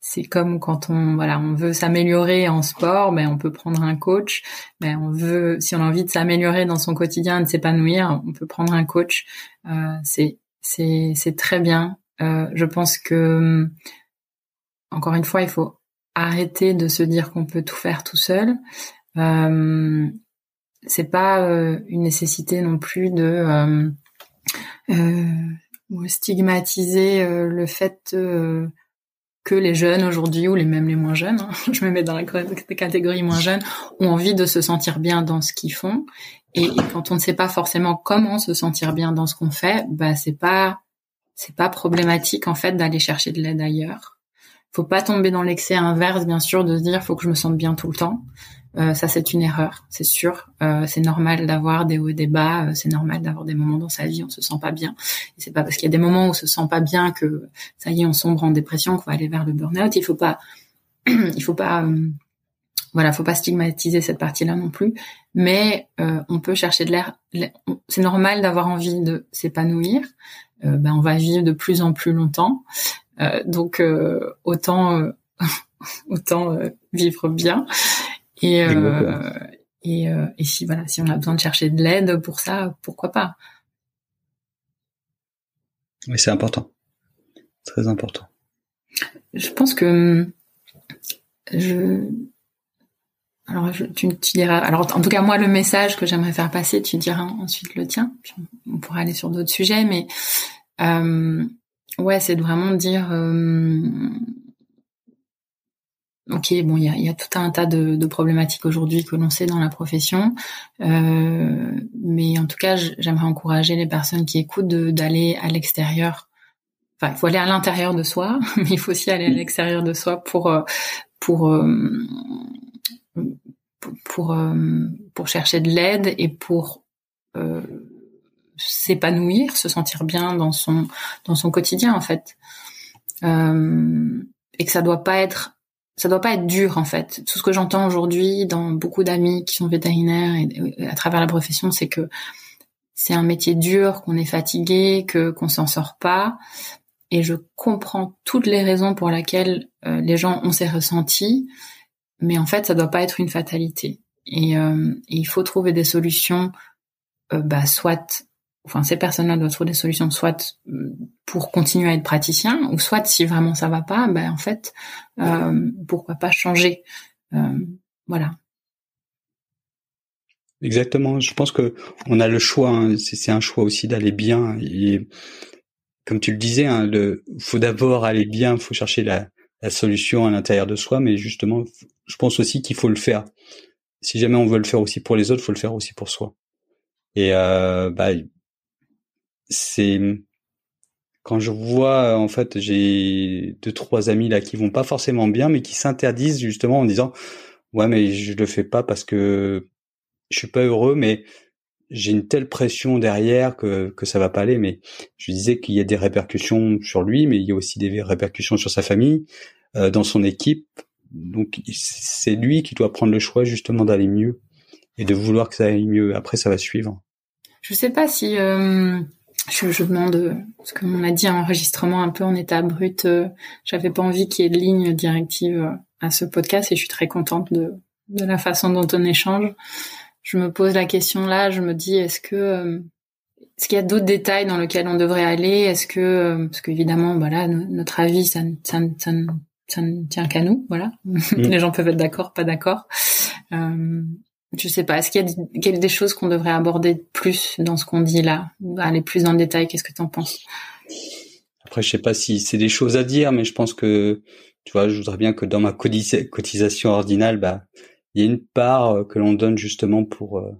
c'est comme quand on voilà on veut s'améliorer en sport ben on peut prendre un coach ben on veut si on a envie de s'améliorer dans son quotidien de s'épanouir on peut prendre un coach euh, c'est c'est c'est très bien je pense que encore une fois il faut arrêter de se dire qu'on peut tout faire tout seul euh, c'est pas euh, une nécessité non plus de euh, euh, stigmatiser le fait que les jeunes aujourd'hui ou les même les moins jeunes, hein, je me mets dans la catégorie moins jeunes, ont envie de se sentir bien dans ce qu'ils font. Et, quand on ne sait pas forcément comment se sentir bien dans ce qu'on fait, bah c'est pas c'est pas problématique en fait d'aller chercher de l'aide ailleurs. Faut pas tomber dans l'excès inverse, bien sûr, de se dire faut que je me sente bien tout le temps. Euh, ça, c'est une erreur, c'est sûr. Euh, c'est normal d'avoir des hauts et des bas. Euh, c'est normal d'avoir des moments dans sa vie où on se sent pas bien. Et c'est pas parce qu'il y a des moments où on se sent pas bien que ça y est, on sombre en dépression, qu'on va aller vers le burn-out. Il faut pas, il faut pas, voilà, faut pas stigmatiser cette partie-là non plus. Mais on peut chercher de l'air. C'est normal d'avoir envie de s'épanouir. ben, on va vivre de plus en plus longtemps. Donc autant autant vivre bien. Et, euh, et, euh, et si voilà, si on a besoin de chercher de l'aide pour ça, pourquoi pas? Oui, c'est important, très important. Je pense que je alors je, tu, tu, diras alors en tout cas moi le message que j'aimerais faire passer tu diras ensuite le tien puis on, pourra aller sur d'autres sujets mais euh, ouais c'est de vraiment dire euh, ok, bon, il y a, y a, tout un tas de, de problématiques aujourd'hui que l'on sait dans la profession, euh, mais en tout cas, j'aimerais encourager les personnes qui écoutent d'aller à l'extérieur. Enfin, il faut aller à l'intérieur de soi, mais il faut aussi aller à l'extérieur de soi pour euh, pour euh, pour euh, pour chercher de l'aide et pour s'épanouir, se sentir bien dans son dans son quotidien en fait, et que ça doit pas être ça doit pas être dur en fait. Tout ce que j'entends aujourd'hui dans beaucoup d'amis qui sont vétérinaires et, à travers la profession, c'est que c'est un métier dur, qu'on est fatigué, que qu'on s'en sort pas. Et je comprends toutes les raisons pour lesquelles euh, les gens ont ces ressentis, mais en fait, ça doit pas être une fatalité. Et, euh, il faut trouver des solutions, euh, bah, soit enfin ces personnes-là doivent trouver des solutions soit euh, pour continuer à être praticien ou soit si vraiment ça va pas ben en fait euh, pourquoi pas changer euh, voilà. Exactement. Je pense que on a le choix hein. c'est un choix aussi d'aller bien comme tu le disais hein, le faut d'abord aller bien faut chercher la, solution à l'intérieur de soi mais justement je pense aussi qu'il faut le faire. Si jamais on veut le faire aussi pour les autres faut le faire aussi pour soi. Et euh, bah, c'est quand je vois en fait j'ai deux trois amis là qui vont pas forcément bien mais qui s'interdisent justement en disant ouais mais je le fais pas parce que je suis pas heureux mais j'ai une telle pression derrière que que ça va pas aller. Mais je disais qu'il y a des répercussions sur lui mais il y a aussi des répercussions sur sa famille euh, dans son équipe. Donc c'est lui qui doit prendre le choix justement d'aller mieux et de vouloir que ça aille mieux. Après ça va suivre. Je sais pas si euh, je, je, demande ce qu'on a dit un enregistrement un peu en état brut. Euh, j'avais pas envie qu'il y ait de ligne directive euh, à ce podcast et je suis très contente de, de la façon dont on échange. Je me pose la question là, je me dis est-ce que euh, est-ce qu'il y a d'autres détails dans lesquels on devrait aller? Est-ce que parce qu'évidemment voilà notre avis ça, ça, ça, ça ne tient qu'à nous voilà mm. les gens peuvent être d'accord pas d'accord euh, je sais pas. Est-ce qu'il y, a des choses qu'on devrait aborder plus dans ce qu'on dit là? Aller plus dans le détail. Qu'est-ce que tu en penses? Après, je sais pas si c'est des choses à dire, mais je pense que tu vois, je voudrais bien que dans ma cotisation ordinale, bah, il y ait une part euh, que l'on donne justement pour euh,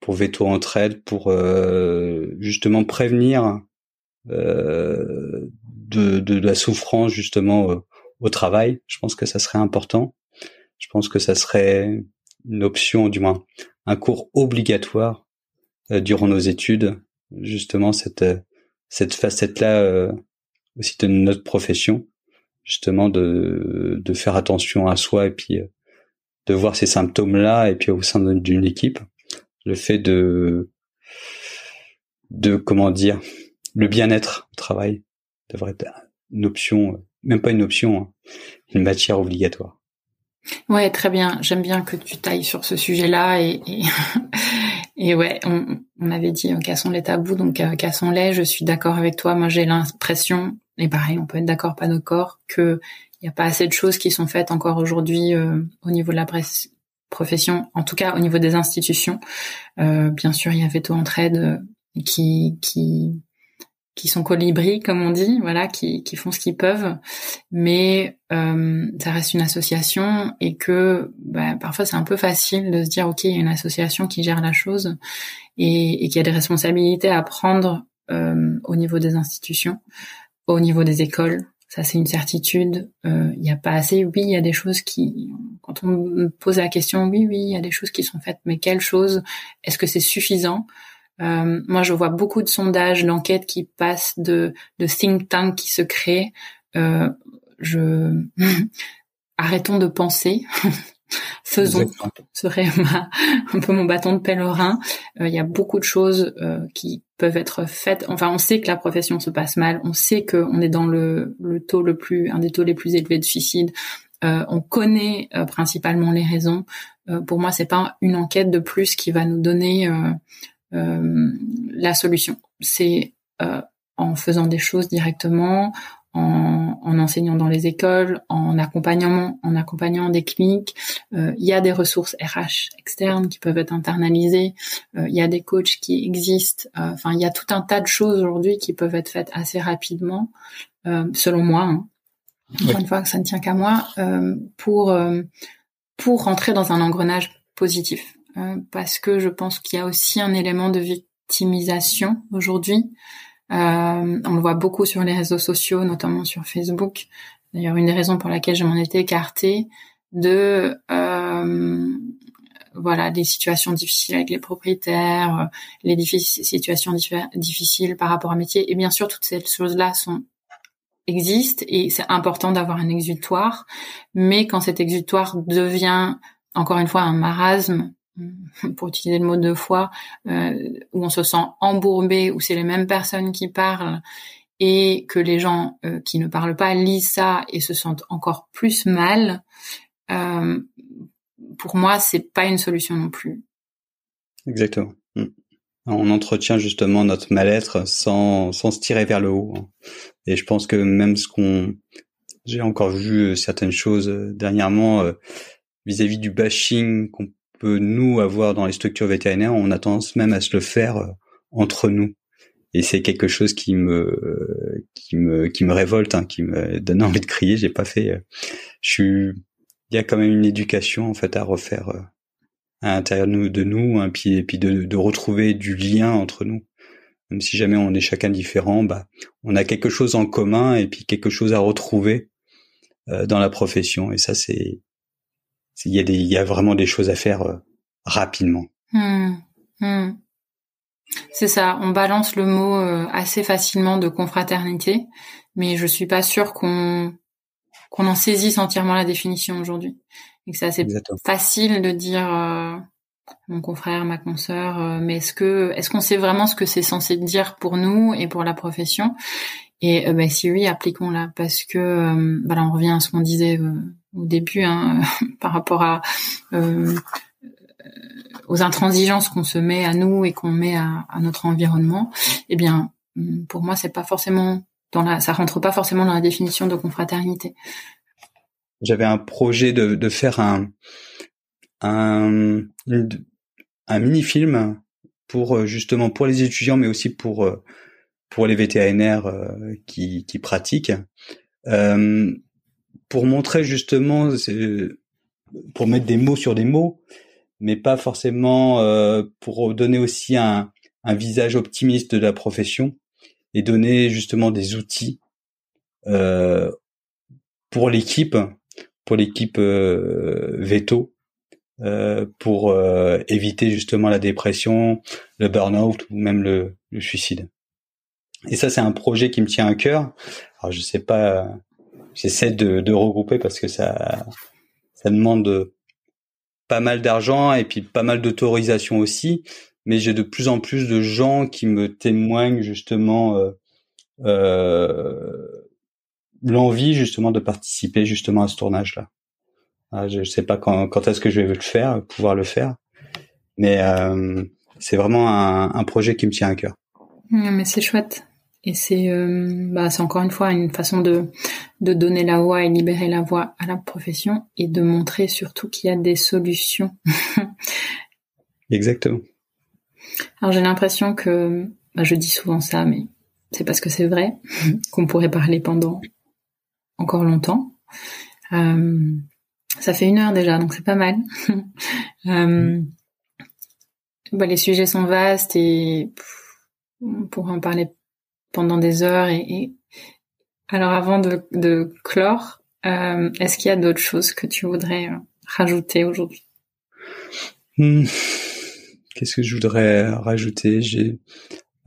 pour Veto Entraide, pour euh, justement prévenir de, de, la souffrance justement au travail. Je pense que ça serait important. Je pense que ça serait une option, du moins un cours obligatoire euh, durant nos études, justement cette euh, cette facette-là euh, aussi de notre profession, justement de de faire attention à soi et puis de voir ces symptômes-là et puis au sein d'une équipe, le fait de de comment dire le bien-être au travail devrait être une option, même pas une option, hein, une matière obligatoire. Ouais, très bien. J'aime bien que tu tailles sur ce sujet-là et, et, ouais, on, on, avait dit euh, cassons les tabous, donc euh, cassons-les. Je suis d'accord avec toi. Moi, j'ai l'impression, et pareil, on peut être d'accord, pas d'accord, que il n'y a pas assez de choses qui sont faites encore aujourd'hui euh, au niveau de la presse profession, en tout cas au niveau des institutions. Bien sûr, il y a Veto Entraide qui qui qui sont colibris comme on dit, voilà, qui, qui font ce qu'ils peuvent, mais euh, ça reste une association et que bah, parfois c'est un peu facile de se dire ok il y a une association qui gère la chose et, et qu'il y a des responsabilités à prendre euh, au niveau des institutions, au niveau des écoles. Ça c'est une certitude. Euh, il n'y a pas assez. Oui, il y a des choses qui, quand on me pose la question, oui, oui, il y a des choses qui sont faites, mais quelles choses? Est-ce que c'est suffisant? Euh, moi, je vois beaucoup de sondages, d'enquêtes qui passent de, de think tank qui se créent. Euh, je arrêtons de penser. Faisons serait ma, un peu mon bâton de pèlerin. Euh, il y a beaucoup de choses euh, qui peuvent être faites. Enfin, on sait que la profession se passe mal. On sait qu'on est dans le, le taux le plus, un des taux les plus élevés de suicide. Euh, on connaît principalement les raisons. pour moi, c'est pas une enquête de plus qui va nous donner euh, la solution. C'est euh, en faisant des choses directement, en, en, enseignant dans les écoles, en accompagnement, en accompagnant des cliniques. Euh, il y a des ressources RH externes qui peuvent être internalisées. il y a des coachs qui existent. Enfin, il y a tout un tas de choses aujourd'hui qui peuvent être faites assez rapidement, selon moi. Hein. encore une fois, ça ne tient qu'à moi, pour pour rentrer dans un engrenage positif. Parce que je pense qu'il y a aussi un élément de victimisation aujourd'hui. on le voit beaucoup sur les réseaux sociaux, notamment sur Facebook. D'ailleurs, une des raisons pour laquelle je m'en étais écartée, de euh, voilà des situations difficiles avec les propriétaires, les situations difficiles par rapport à métier. Et bien sûr, toutes ces choses-là sont existent et c'est important d'avoir un exutoire. Mais quand cet exutoire devient encore une fois un marasme, pour utiliser le mot deux fois, euh, où on se sent embourbé, où c'est les mêmes personnes qui parlent et que les gens euh, qui ne parlent pas lisent ça et se sentent encore plus mal, euh, pour moi, c'est pas une solution non plus. Exactement. Mm. On entretient justement notre mal-être sans, sans se tirer vers le haut. Hein. Et je pense que même ce qu'on, j'ai encore vu certaines choses dernièrement vis-à-vis du bashing qu'on peut nous avoir dans les structures vétérinaires, on a tendance même à se le faire entre nous. Et c'est quelque chose qui me qui me qui me révolte hein, qui me donne envie de crier. J'ai pas fait euh, je suis il y a quand même une éducation en fait à refaire euh, à l'intérieur de nous, de nous hein, puis et puis de, de retrouver du lien entre nous. Même si jamais on est chacun différent bah on a quelque chose en commun et puis quelque chose à retrouver euh, dans la profession. Et ça c'est il y a des il y a vraiment des choses à faire rapidement mmh. Mmh. C'est ça, on balance le mot euh, assez facilement de confraternité, mais je suis pas sûre qu'on qu'on en saisisse entièrement la définition aujourd'hui. Et que c'est assez facile de dire euh, mon confrère, ma consoeur, euh, mais est-ce que est-ce qu'on sait vraiment ce que c'est censé dire pour nous et pour la profession? Et ben, si oui, appliquons-la parce que voilà, on revient à ce qu'on disait au début hein, par rapport à aux intransigeances qu'on se met à nous et qu'on met à, notre environnement, eh bien, mm, pour moi, c'est pas forcément dans la, ça rentre pas forcément dans la définition de confraternité. J'avais un projet de, de faire un un, un mini-film pour euh, justement pour les étudiants, mais aussi pour euh, pour les vétérinaires euh, qui, qui pratiquent, euh, pour montrer justement, pour mettre des mots sur des mots, mais pas forcément euh, pour donner aussi un, un, visage optimiste de la profession et donner justement des outils euh, pour l'équipe, pour l'équipe euh, veto, euh, pour euh, éviter justement la dépression, le burn-out ou même le, le suicide. Et ça, c'est un projet qui me tient à cœur. Alors, je sais pas, j'essaie de, regrouper parce que ça, demande pas mal d'argent et puis pas mal d'autorisation aussi, mais j'ai de plus en plus de gens qui me témoignent justement euh, euh, l'envie justement de participer justement à ce tournage-là. Ah, je sais pas quand, est-ce que je vais le faire, pouvoir le faire, mais euh, c'est vraiment un, un, projet qui me tient à cœur. Mais c'est chouette. Et c'est euh, bah, c'est encore une fois une façon de, de donner la voix et libérer la voix à la profession et de montrer surtout qu'il y a des solutions. Exactement. Alors j'ai l'impression que, bah, je dis souvent ça, mais c'est parce que c'est vrai, qu'on pourrait parler pendant encore longtemps. Euh, ça fait une heure déjà, donc c'est pas mal. euh, bah, les sujets sont vastes et on pourrait en parler pendant des heures. Et, alors avant de, de clore, euh, est-ce qu'il y a d'autres choses que tu voudrais euh, rajouter aujourd'hui? Hmm. Qu'est-ce que je voudrais rajouter? J'ai,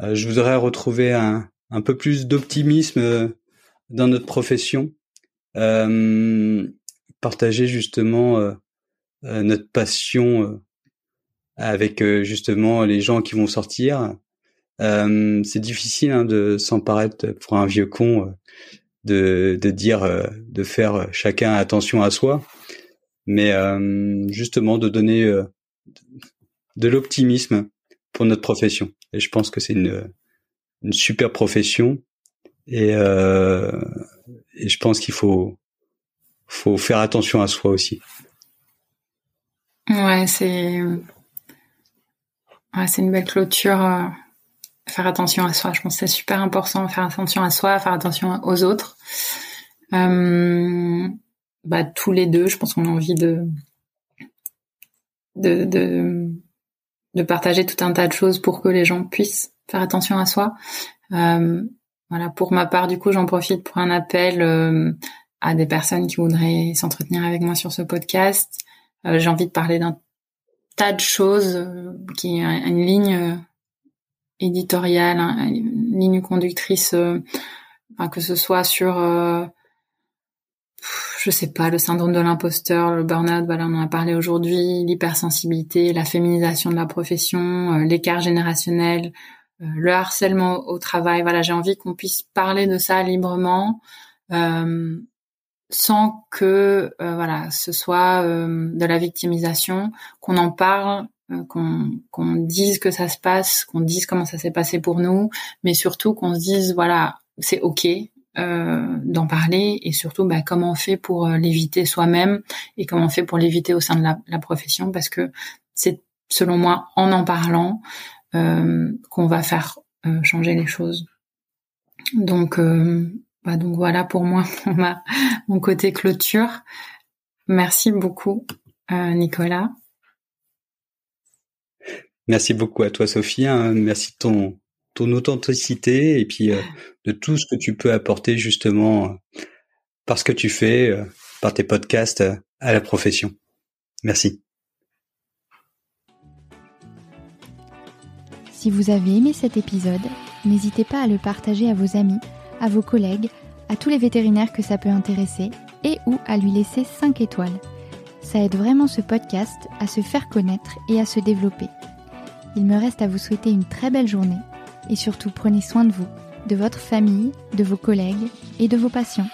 euh, je voudrais retrouver un, un peu plus d'optimisme euh, dans notre profession, euh, partager justement notre passion avec justement les gens qui vont sortir, euh, c'est difficile hein, de s'en paraître pour un vieux con, euh, de, de dire, euh, de faire chacun attention à soi, mais justement de donner de l'optimisme pour notre profession. Et je pense que c'est une, une super profession et, et je pense qu'il faut faut faire attention à soi aussi. Ouais, c'est ouais, c'est une belle clôture faire attention à soi. Je pense que c'est super important, faire attention à soi, faire attention aux autres. euh, bah, tous les deux, je pense qu'on a envie de, de, de, de, partager tout un tas de choses pour que les gens puissent faire attention à soi. Euh, voilà, pour ma part, du coup, j'en profite pour un appel euh, à des personnes qui voudraient s'entretenir avec moi sur ce podcast. Euh, j'ai envie de parler d'un tas de choses euh, qui une ligne éditoriale, hein, ligne conductrice, enfin, que ce soit sur je sais pas, le syndrome de l'imposteur, le burn-out, voilà, on en a parlé aujourd'hui, l'hypersensibilité, la féminisation de la profession, l'écart générationnel, euh, le harcèlement au travail. Voilà, j'ai envie qu'on puisse parler de ça librement, euh, sans que euh, voilà, ce soit de la victimisation, qu'on en parle, qu'on qu'on dise que ça se passe, qu'on dise comment ça s'est passé pour nous, mais surtout qu'on se dise voilà, c'est ok. d'en parler et surtout bah, comment on fait pour l'éviter soi-même et comment on fait pour l'éviter au sein de la, profession parce que c'est selon moi en en parlant euh, qu'on va faire euh, changer les choses. Donc, euh, bah donc voilà pour moi ma, mon côté clôture. Merci beaucoup, Nicolas. Merci beaucoup à toi, Sophie. Hein. Merci de ton, ton authenticité et puis de tout ce que tu peux apporter justement par ce que tu fais, par tes podcasts à la profession. Merci. Si vous avez aimé cet épisode, n'hésitez pas à le partager à vos amis, à vos collègues, à tous les vétérinaires que ça peut intéresser et ou à lui laisser 5 étoiles. Ça aide vraiment ce podcast à se faire connaître et à se développer. Il me reste à vous souhaiter une très belle journée et surtout prenez soin de vous, de votre famille, de vos collègues et de vos patients.